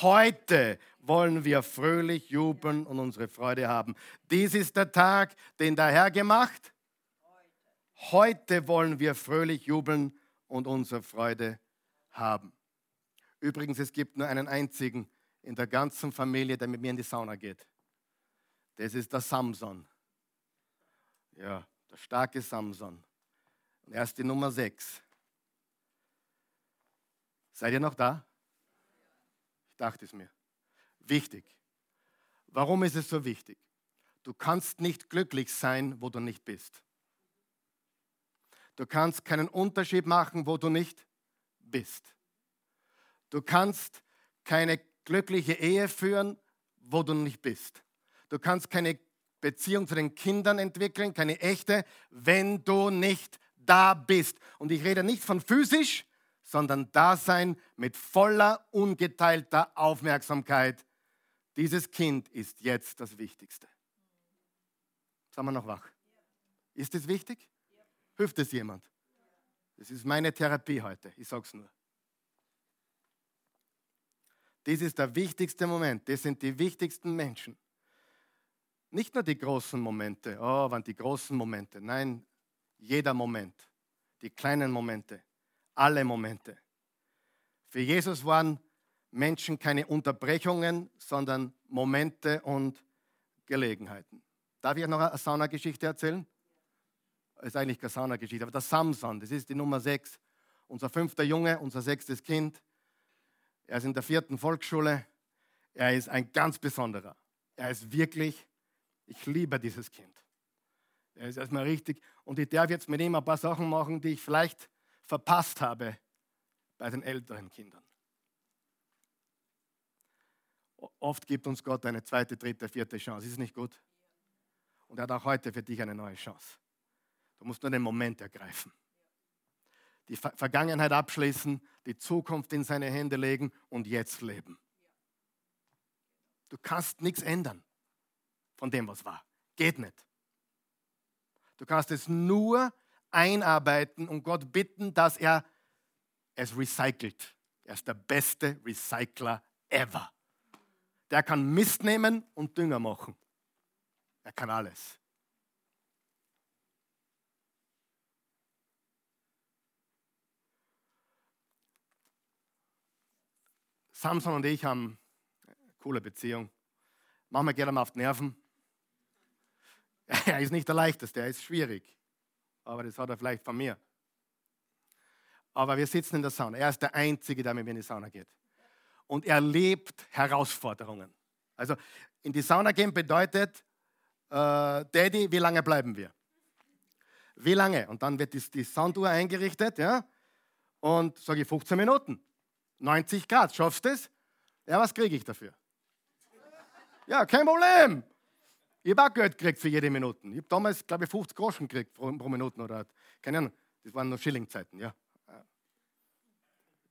Heute wollen wir fröhlich jubeln und unsere Freude haben. Dies ist der Tag, den der Herr gemacht. Heute wollen wir fröhlich jubeln und unsere Freude haben. Übrigens, es gibt nur einen einzigen in der ganzen Familie, der mit mir in die Sauna geht. Das ist der Samson. Ja, der starke Samson. Und er ist die Nummer 6. Seid ihr noch da? Ich dachte es mir. Wichtig. Warum ist es so wichtig? Du kannst nicht glücklich sein, wo du nicht bist. Du kannst keinen Unterschied machen, wo du nicht bist. Du kannst keine glückliche Ehe führen, wo du nicht bist. Du kannst keine Beziehung zu den Kindern entwickeln, keine echte, wenn du nicht da bist. Und ich rede nicht von physisch, sondern Dasein mit voller, ungeteilter Aufmerksamkeit. Dieses Kind ist jetzt das Wichtigste. Sagen wir noch wach? Ist es wichtig? Hilft es jemand? Das ist meine Therapie heute, ich sage es nur. Dies ist der wichtigste Moment, das sind die wichtigsten Menschen. Nicht nur die großen Momente, oh, wann die großen Momente, nein, jeder Moment. die kleinen Momente, alle Momente. Für Jesus waren Menschen keine Unterbrechungen, sondern Momente und Gelegenheiten. Darf ich noch eine Sauna-Geschichte erzählen? Das ist eigentlich keine Sauna-Geschichte, aber der Samson, das ist die Nummer 6. Unser fünfter Junge, unser sechstes Kind. Er ist in der vierten Volksschule. Er ist ein ganz besonderer. Er ist wirklich, ich liebe dieses Kind. Er ist erstmal richtig. Und ich darf jetzt mit ihm ein paar Sachen machen, die ich vielleicht verpasst habe bei den älteren Kindern. Oft gibt uns Gott eine zweite, dritte, vierte Chance. Ist es nicht gut? Und er hat auch heute für dich eine neue Chance. Du musst nur den Moment ergreifen. Die Vergangenheit abschließen, die Zukunft in seine Hände legen und jetzt leben. Du kannst nichts ändern von dem, was war. Geht nicht. Du kannst es nur einarbeiten und Gott bitten, dass er es recycelt. Er ist der beste Recycler ever. Der kann Mist nehmen und Dünger machen. Er kann alles. Samson und ich haben eine coole Beziehung. Manchmal geht mir auf die Nerven. Er ist nicht der Leichteste, er ist schwierig. Aber das hat er vielleicht von mir. Aber wir sitzen in der Sauna. Er ist der Einzige, der mit mir in die Sauna geht. Und er lebt Herausforderungen. Also in die Sauna gehen bedeutet, äh, Daddy, wie lange bleiben wir? Wie lange? Und dann wird die, die Sounduhr eingerichtet, ja? Und sage ich 15 Minuten. 90 Grad, schaffst du es? Ja, was kriege ich dafür? Ja, kein Problem. Ich habe auch Geld gekriegt für jede Minute. Ich habe damals, glaube ich, 50 Groschen gekriegt pro, pro Minute. Oder, keine Ahnung, das waren noch Schillingzeiten, ja.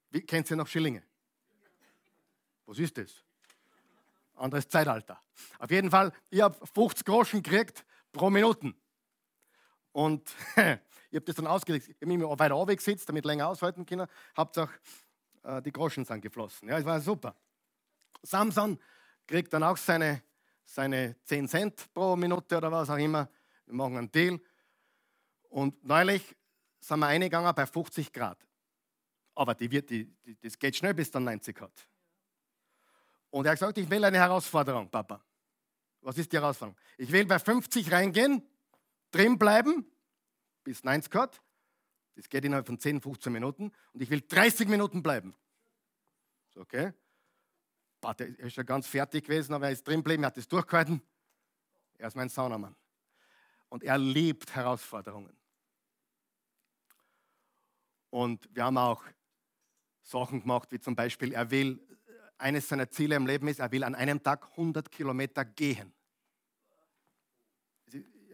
Wie, kennt ihr noch Schillinge? Was ist das? Anderes Zeitalter. Auf jeden Fall, ich habe 50 Groschen gekriegt pro Minute. Und ich habe das dann ausgelegt. Ich habe mich weiter aufgesetzt, damit länger aushalten können. Hauptsache, äh, die Groschen sind geflossen. Ja, es war super. Samson kriegt dann auch seine, seine 10 Cent pro Minute oder was auch immer. Wir machen einen Deal. Und neulich sind wir eingegangen bei 50 Grad. Aber die wird, die, die, das geht schnell, bis dann 90 hat. Und er hat gesagt, ich will eine Herausforderung, Papa. Was ist die Herausforderung? Ich will bei 50 reingehen, drin bleiben, bis 90 hat. Das geht innerhalb von 10, 15 Minuten. Und ich will 30 Minuten bleiben. So, okay. Er ist ja ganz fertig gewesen, aber er ist drin geblieben, er hat es durchgehalten. Er ist mein Saunamann. Und er liebt Herausforderungen. Und wir haben auch Sachen gemacht, wie zum Beispiel, er will, eines seiner Ziele im Leben ist, er will an einem Tag 100 Kilometer gehen.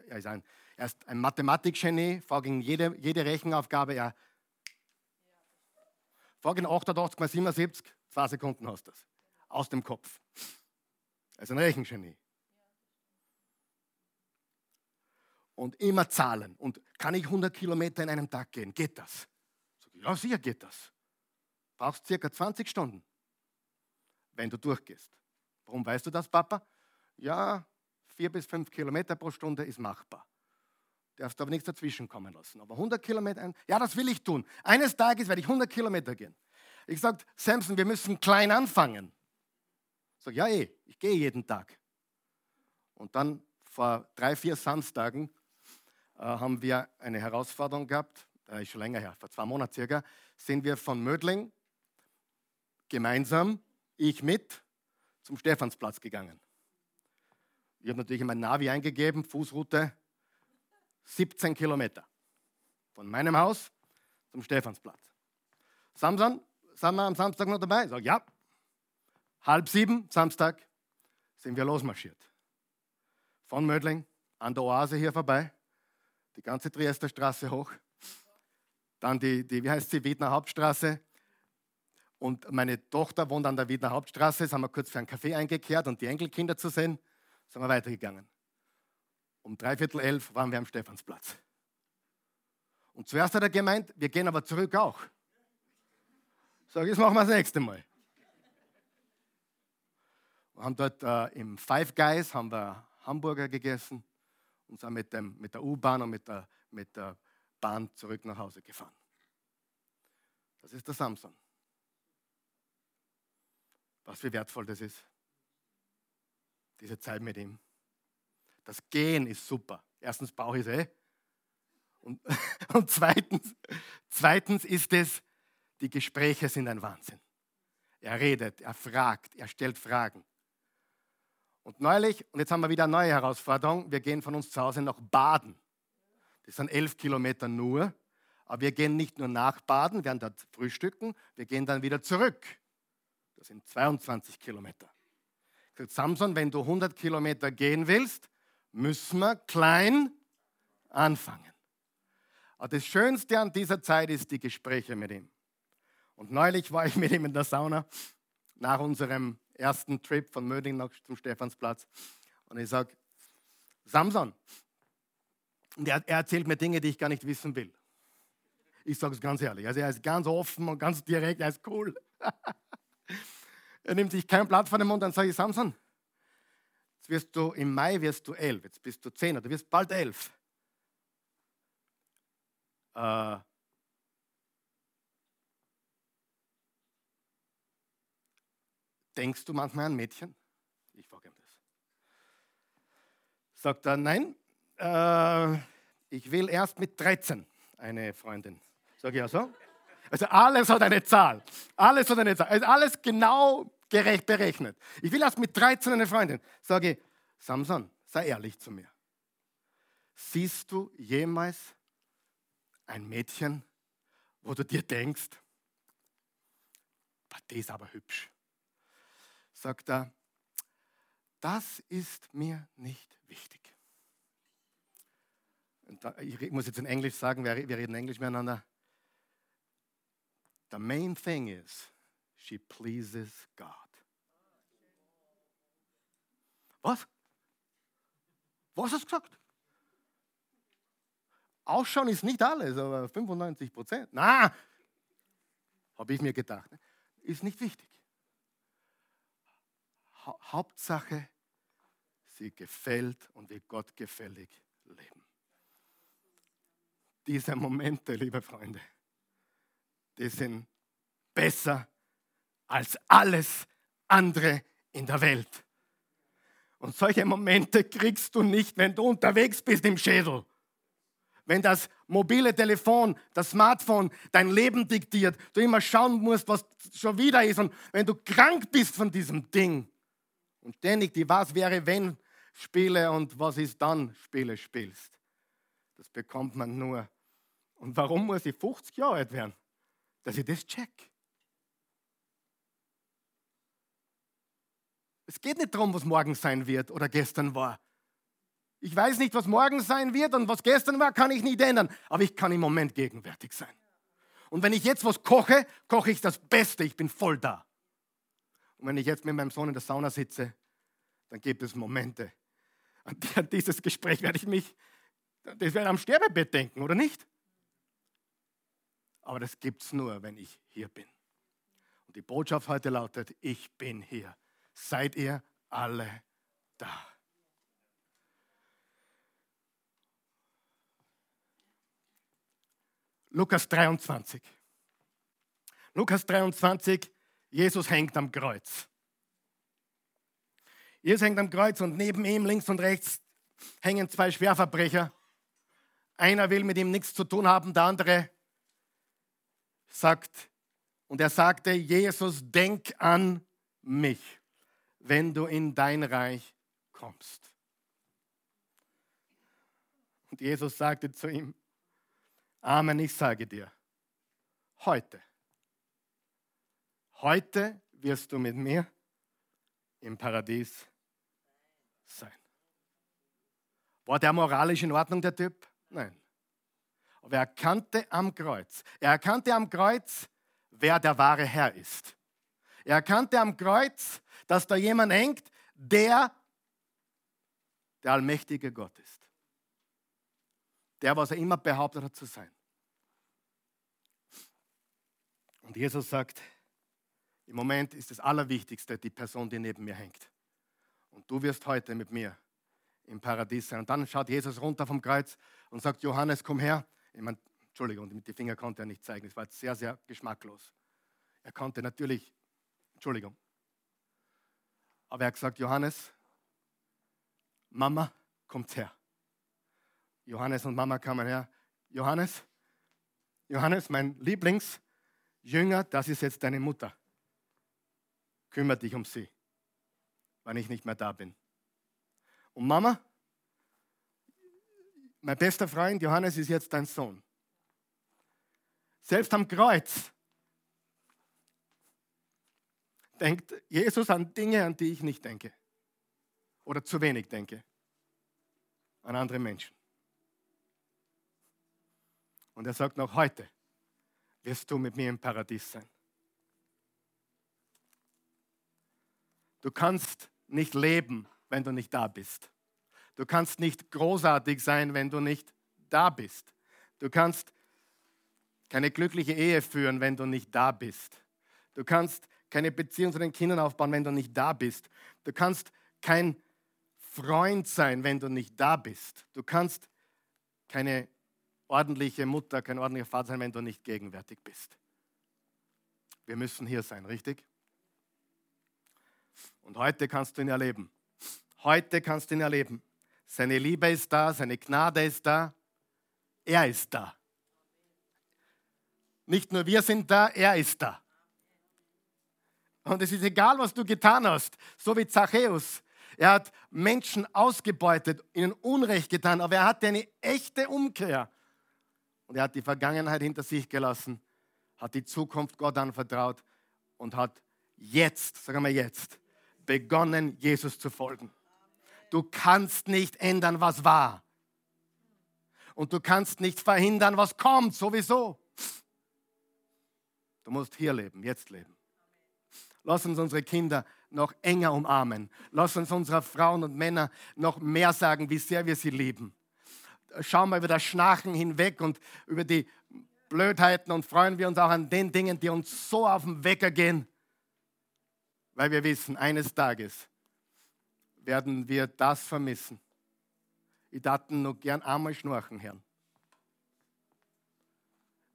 Er ist ein, er ist ein Mathematikgenie, vorging jede, jede Rechenaufgabe, er vorging 88 mal 77, zwei Sekunden hast du das. Aus dem Kopf. Er ist ein Rechengenie. Und immer zahlen. Und kann ich 100 Kilometer in einem Tag gehen? Geht das? Ja, sicher geht das brauchst circa 20 Stunden, wenn du durchgehst. Warum weißt du das, Papa? Ja, vier bis fünf Kilometer pro Stunde ist machbar. Darfst aber nichts dazwischen kommen lassen. Aber 100 Kilometer, ja, das will ich tun. Eines Tages werde ich 100 Kilometer gehen. Ich sage, Samson, wir müssen klein anfangen. Ich sage, ja, eh, ich gehe jeden Tag. Und dann vor drei, vier Samstagen äh, haben wir eine Herausforderung gehabt, äh, ist schon länger her, vor zwei Monaten circa, sind wir von Mödling gemeinsam, ich mit, zum Stephansplatz gegangen. Ich habe natürlich in mein Navi eingegeben, Fußroute 17 Kilometer. Von meinem Haus zum Stephansplatz. Samson, sind wir am Samstag noch dabei? Ich sage, ja. Halb sieben, Samstag, sind wir losmarschiert. Von Mödling an der Oase hier vorbei, die ganze Triester Straße hoch, dann die, die wie heißt sie, Wiedner Hauptstraße, und meine Tochter wohnt an der Wiener Hauptstraße, sind wir kurz für einen Kaffee eingekehrt und die Enkelkinder zu sehen, sind wir weitergegangen. Um dreiviertel elf waren wir am Stephansplatz. Und zuerst hat er gemeint, wir gehen aber zurück auch. Sag, jetzt machen wir das nächste Mal. Wir haben dort äh, im Five Guys haben wir Hamburger gegessen und sind mit, dem, mit der U-Bahn und mit der, mit der Bahn zurück nach Hause gefahren. Das ist der Samson. Was wie wertvoll das ist. Diese Zeit mit ihm. Das Gehen ist super. Erstens brauche ich es eh. Und, und zweitens, zweitens ist es, die Gespräche sind ein Wahnsinn. Er redet, er fragt, er stellt Fragen. Und neulich, und jetzt haben wir wieder eine neue Herausforderung, wir gehen von uns zu Hause nach Baden. Das sind elf Kilometer nur, aber wir gehen nicht nur nach Baden, werden dort frühstücken, wir gehen dann wieder zurück. Das sind 22 Kilometer. Ich sage, Samson, wenn du 100 Kilometer gehen willst, müssen wir klein anfangen. Aber das Schönste an dieser Zeit ist die Gespräche mit ihm. Und neulich war ich mit ihm in der Sauna nach unserem ersten Trip von Möding nach zum Stephansplatz. Und ich sage, Samson, er, er, erzählt mir Dinge, die ich gar nicht wissen will. Ich sage es ganz ehrlich. Also er ist ganz offen und ganz direkt, er ist cool. er nimmt sich kein Blatt von dem Mund, dann sage ich, Samson, jetzt wirst du im Mai wirst du elf, jetzt bist du zehn, oder du wirst bald elf. Äh, denkst du manchmal an Mädchen? Ich frage ihm das. Sagt er, nein, äh, ich will erst mit 13 eine Freundin. Sag ich ja so. Also alles hat eine Zahl. Alles hat eine Zahl. Also alles genau gerecht berechnet. Ich will erst mit 13 eine Freundin. Sage Samson, sei ehrlich zu mir. Siehst du jemals ein Mädchen, wo du dir denkst, die ist aber hübsch. Sagt er, das ist mir nicht wichtig. Da, ich muss jetzt in Englisch sagen, wir, wir reden Englisch miteinander. The main thing is, she pleases God. Was? Was hast du gesagt? Ausschauen ist nicht alles, aber 95 Prozent. Na, habe ich mir gedacht. Ist nicht wichtig. Ha Hauptsache, sie gefällt und wird Gott gefällig leben. Diese Momente, liebe Freunde, die sind besser als alles andere in der Welt. Und solche Momente kriegst du nicht, wenn du unterwegs bist im Schädel wenn das mobile Telefon, das Smartphone dein Leben diktiert, du immer schauen musst, was schon wieder ist und wenn du krank bist von diesem Ding und ständig die Was wäre, wenn Spiele und was ist dann Spiele spielst, das bekommt man nur. Und warum muss ich 50 Jahre alt werden, dass ich das check? Es geht nicht darum, was morgen sein wird oder gestern war. Ich weiß nicht, was morgen sein wird und was gestern war, kann ich nicht ändern. Aber ich kann im Moment gegenwärtig sein. Und wenn ich jetzt was koche, koche ich das Beste. Ich bin voll da. Und wenn ich jetzt mit meinem Sohn in der Sauna sitze, dann gibt es Momente. An dieses Gespräch werde ich mich, das werde am Sterbebett denken, oder nicht? Aber das gibt es nur, wenn ich hier bin. Und die Botschaft heute lautet, ich bin hier. Seid ihr alle da? Lukas 23. Lukas 23, Jesus hängt am Kreuz. Jesus hängt am Kreuz und neben ihm links und rechts hängen zwei Schwerverbrecher. Einer will mit ihm nichts zu tun haben, der andere sagt, und er sagte, Jesus, denk an mich, wenn du in dein Reich kommst. Und Jesus sagte zu ihm, Amen, ich sage dir, heute, heute wirst du mit mir im Paradies sein. War der moralisch in Ordnung, der Typ? Nein. Aber er erkannte am Kreuz, er erkannte am Kreuz, wer der wahre Herr ist. Er erkannte am Kreuz, dass da jemand hängt, der der allmächtige Gott ist der, was er immer behauptet hat zu sein. Und Jesus sagt, im Moment ist das Allerwichtigste die Person, die neben mir hängt. Und du wirst heute mit mir im Paradies sein. Und dann schaut Jesus runter vom Kreuz und sagt, Johannes, komm her. Ich meine, Entschuldigung, mit den Finger konnte er nicht zeigen. Es war sehr, sehr geschmacklos. Er konnte natürlich, Entschuldigung, aber er hat gesagt, Johannes, Mama, kommt her. Johannes und Mama kamen her. Johannes, Johannes, mein Lieblingsjünger, das ist jetzt deine Mutter. Kümmere dich um sie, wenn ich nicht mehr da bin. Und Mama, mein bester Freund Johannes ist jetzt dein Sohn. Selbst am Kreuz denkt Jesus an Dinge, an die ich nicht denke oder zu wenig denke, an andere Menschen. Und er sagt noch heute, wirst du mit mir im Paradies sein. Du kannst nicht leben, wenn du nicht da bist. Du kannst nicht großartig sein, wenn du nicht da bist. Du kannst keine glückliche Ehe führen, wenn du nicht da bist. Du kannst keine Beziehung zu den Kindern aufbauen, wenn du nicht da bist. Du kannst kein Freund sein, wenn du nicht da bist. Du kannst keine ordentliche Mutter, kein ordentlicher Vater sein, wenn du nicht gegenwärtig bist. Wir müssen hier sein, richtig? Und heute kannst du ihn erleben. Heute kannst du ihn erleben. Seine Liebe ist da, seine Gnade ist da. Er ist da. Nicht nur wir sind da, er ist da. Und es ist egal, was du getan hast, so wie Zachäus. Er hat Menschen ausgebeutet, ihnen Unrecht getan, aber er hatte eine echte Umkehr. Und er hat die Vergangenheit hinter sich gelassen, hat die Zukunft Gott anvertraut und hat jetzt, sagen wir jetzt, begonnen, Jesus zu folgen. Du kannst nicht ändern, was war. Und du kannst nicht verhindern, was kommt, sowieso. Du musst hier leben, jetzt leben. Lass uns unsere Kinder noch enger umarmen. Lass uns unsere Frauen und Männer noch mehr sagen, wie sehr wir sie lieben. Schauen wir über das Schnarchen hinweg und über die Blödheiten und freuen wir uns auch an den Dingen, die uns so auf den Wecker gehen, weil wir wissen, eines Tages werden wir das vermissen. Ich dachte nur gern einmal schnarchen, Herrn.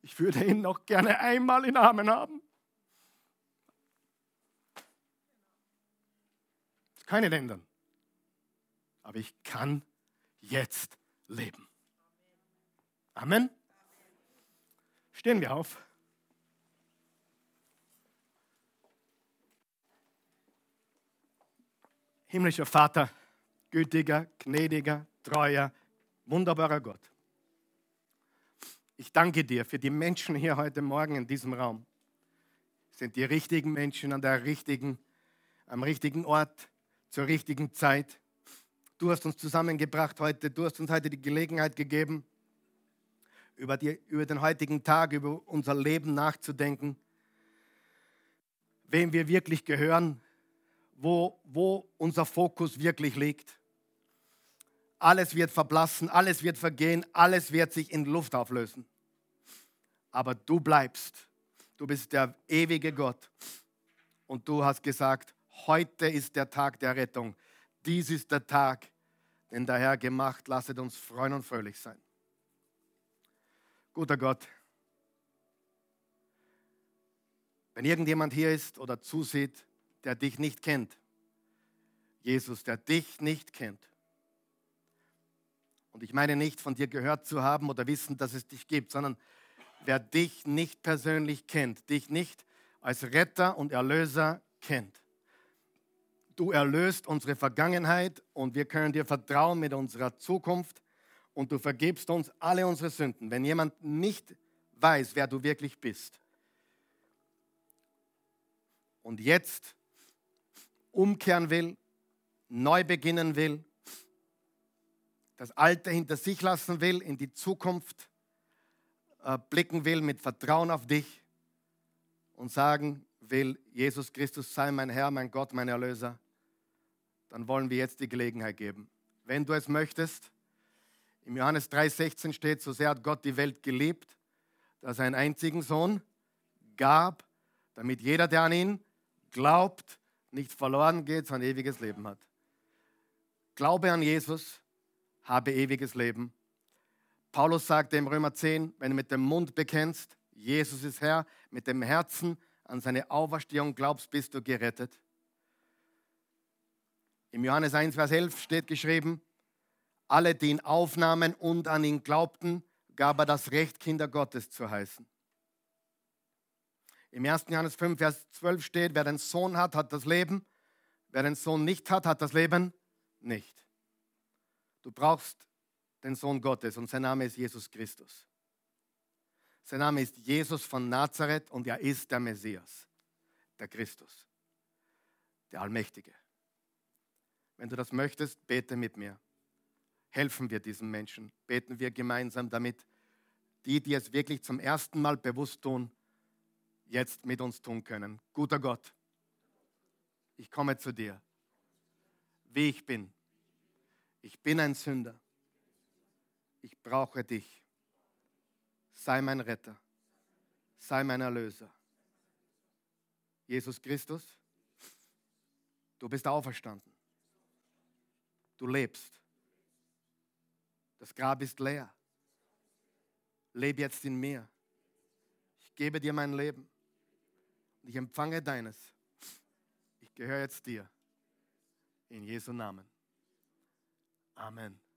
Ich würde ihn noch gerne einmal in Armen haben. Ich ändern. Aber ich kann jetzt leben. Amen. Stehen wir auf. Himmlischer Vater, gütiger, gnädiger, treuer, wunderbarer Gott. Ich danke dir für die Menschen hier heute Morgen in diesem Raum. sind die richtigen Menschen an der richtigen, am richtigen Ort, zur richtigen Zeit. Du hast uns zusammengebracht heute. Du hast uns heute die Gelegenheit gegeben, über, die, über den heutigen Tag, über unser Leben nachzudenken, wem wir wirklich gehören, wo, wo unser Fokus wirklich liegt. Alles wird verblassen, alles wird vergehen, alles wird sich in Luft auflösen. Aber du bleibst. Du bist der ewige Gott. Und du hast gesagt, heute ist der Tag der Rettung. Dies ist der Tag, den der Herr gemacht. Lasset uns freuen und fröhlich sein. Guter Gott, wenn irgendjemand hier ist oder zusieht, der dich nicht kennt, Jesus, der dich nicht kennt, und ich meine nicht von dir gehört zu haben oder wissen, dass es dich gibt, sondern wer dich nicht persönlich kennt, dich nicht als Retter und Erlöser kennt. Du erlöst unsere Vergangenheit und wir können dir vertrauen mit unserer Zukunft und du vergibst uns alle unsere Sünden. Wenn jemand nicht weiß, wer du wirklich bist und jetzt umkehren will, neu beginnen will, das Alte hinter sich lassen will, in die Zukunft äh, blicken will mit Vertrauen auf dich und sagen will, Jesus Christus sei mein Herr, mein Gott, mein Erlöser, dann wollen wir jetzt die Gelegenheit geben. Wenn du es möchtest, im Johannes 3,16 steht, so sehr hat Gott die Welt geliebt, dass er einen einzigen Sohn gab, damit jeder, der an ihn glaubt, nicht verloren geht, sondern ewiges Leben hat. Glaube an Jesus, habe ewiges Leben. Paulus sagte im Römer 10, wenn du mit dem Mund bekennst, Jesus ist Herr, mit dem Herzen an seine Auferstehung glaubst, bist du gerettet. Im Johannes 1, Vers 11 steht geschrieben, alle, die ihn aufnahmen und an ihn glaubten, gab er das Recht, Kinder Gottes zu heißen. Im 1. Johannes 5, Vers 12 steht, wer den Sohn hat, hat das Leben. Wer den Sohn nicht hat, hat das Leben nicht. Du brauchst den Sohn Gottes und sein Name ist Jesus Christus. Sein Name ist Jesus von Nazareth und er ist der Messias, der Christus, der Allmächtige. Wenn du das möchtest, bete mit mir. Helfen wir diesen Menschen. Beten wir gemeinsam, damit die, die es wirklich zum ersten Mal bewusst tun, jetzt mit uns tun können. Guter Gott, ich komme zu dir, wie ich bin. Ich bin ein Sünder. Ich brauche dich. Sei mein Retter. Sei mein Erlöser. Jesus Christus, du bist auferstanden. Du lebst. Das Grab ist leer. Lebe jetzt in mir. Ich gebe dir mein Leben. Und ich empfange deines. Ich gehöre jetzt dir. In Jesu Namen. Amen.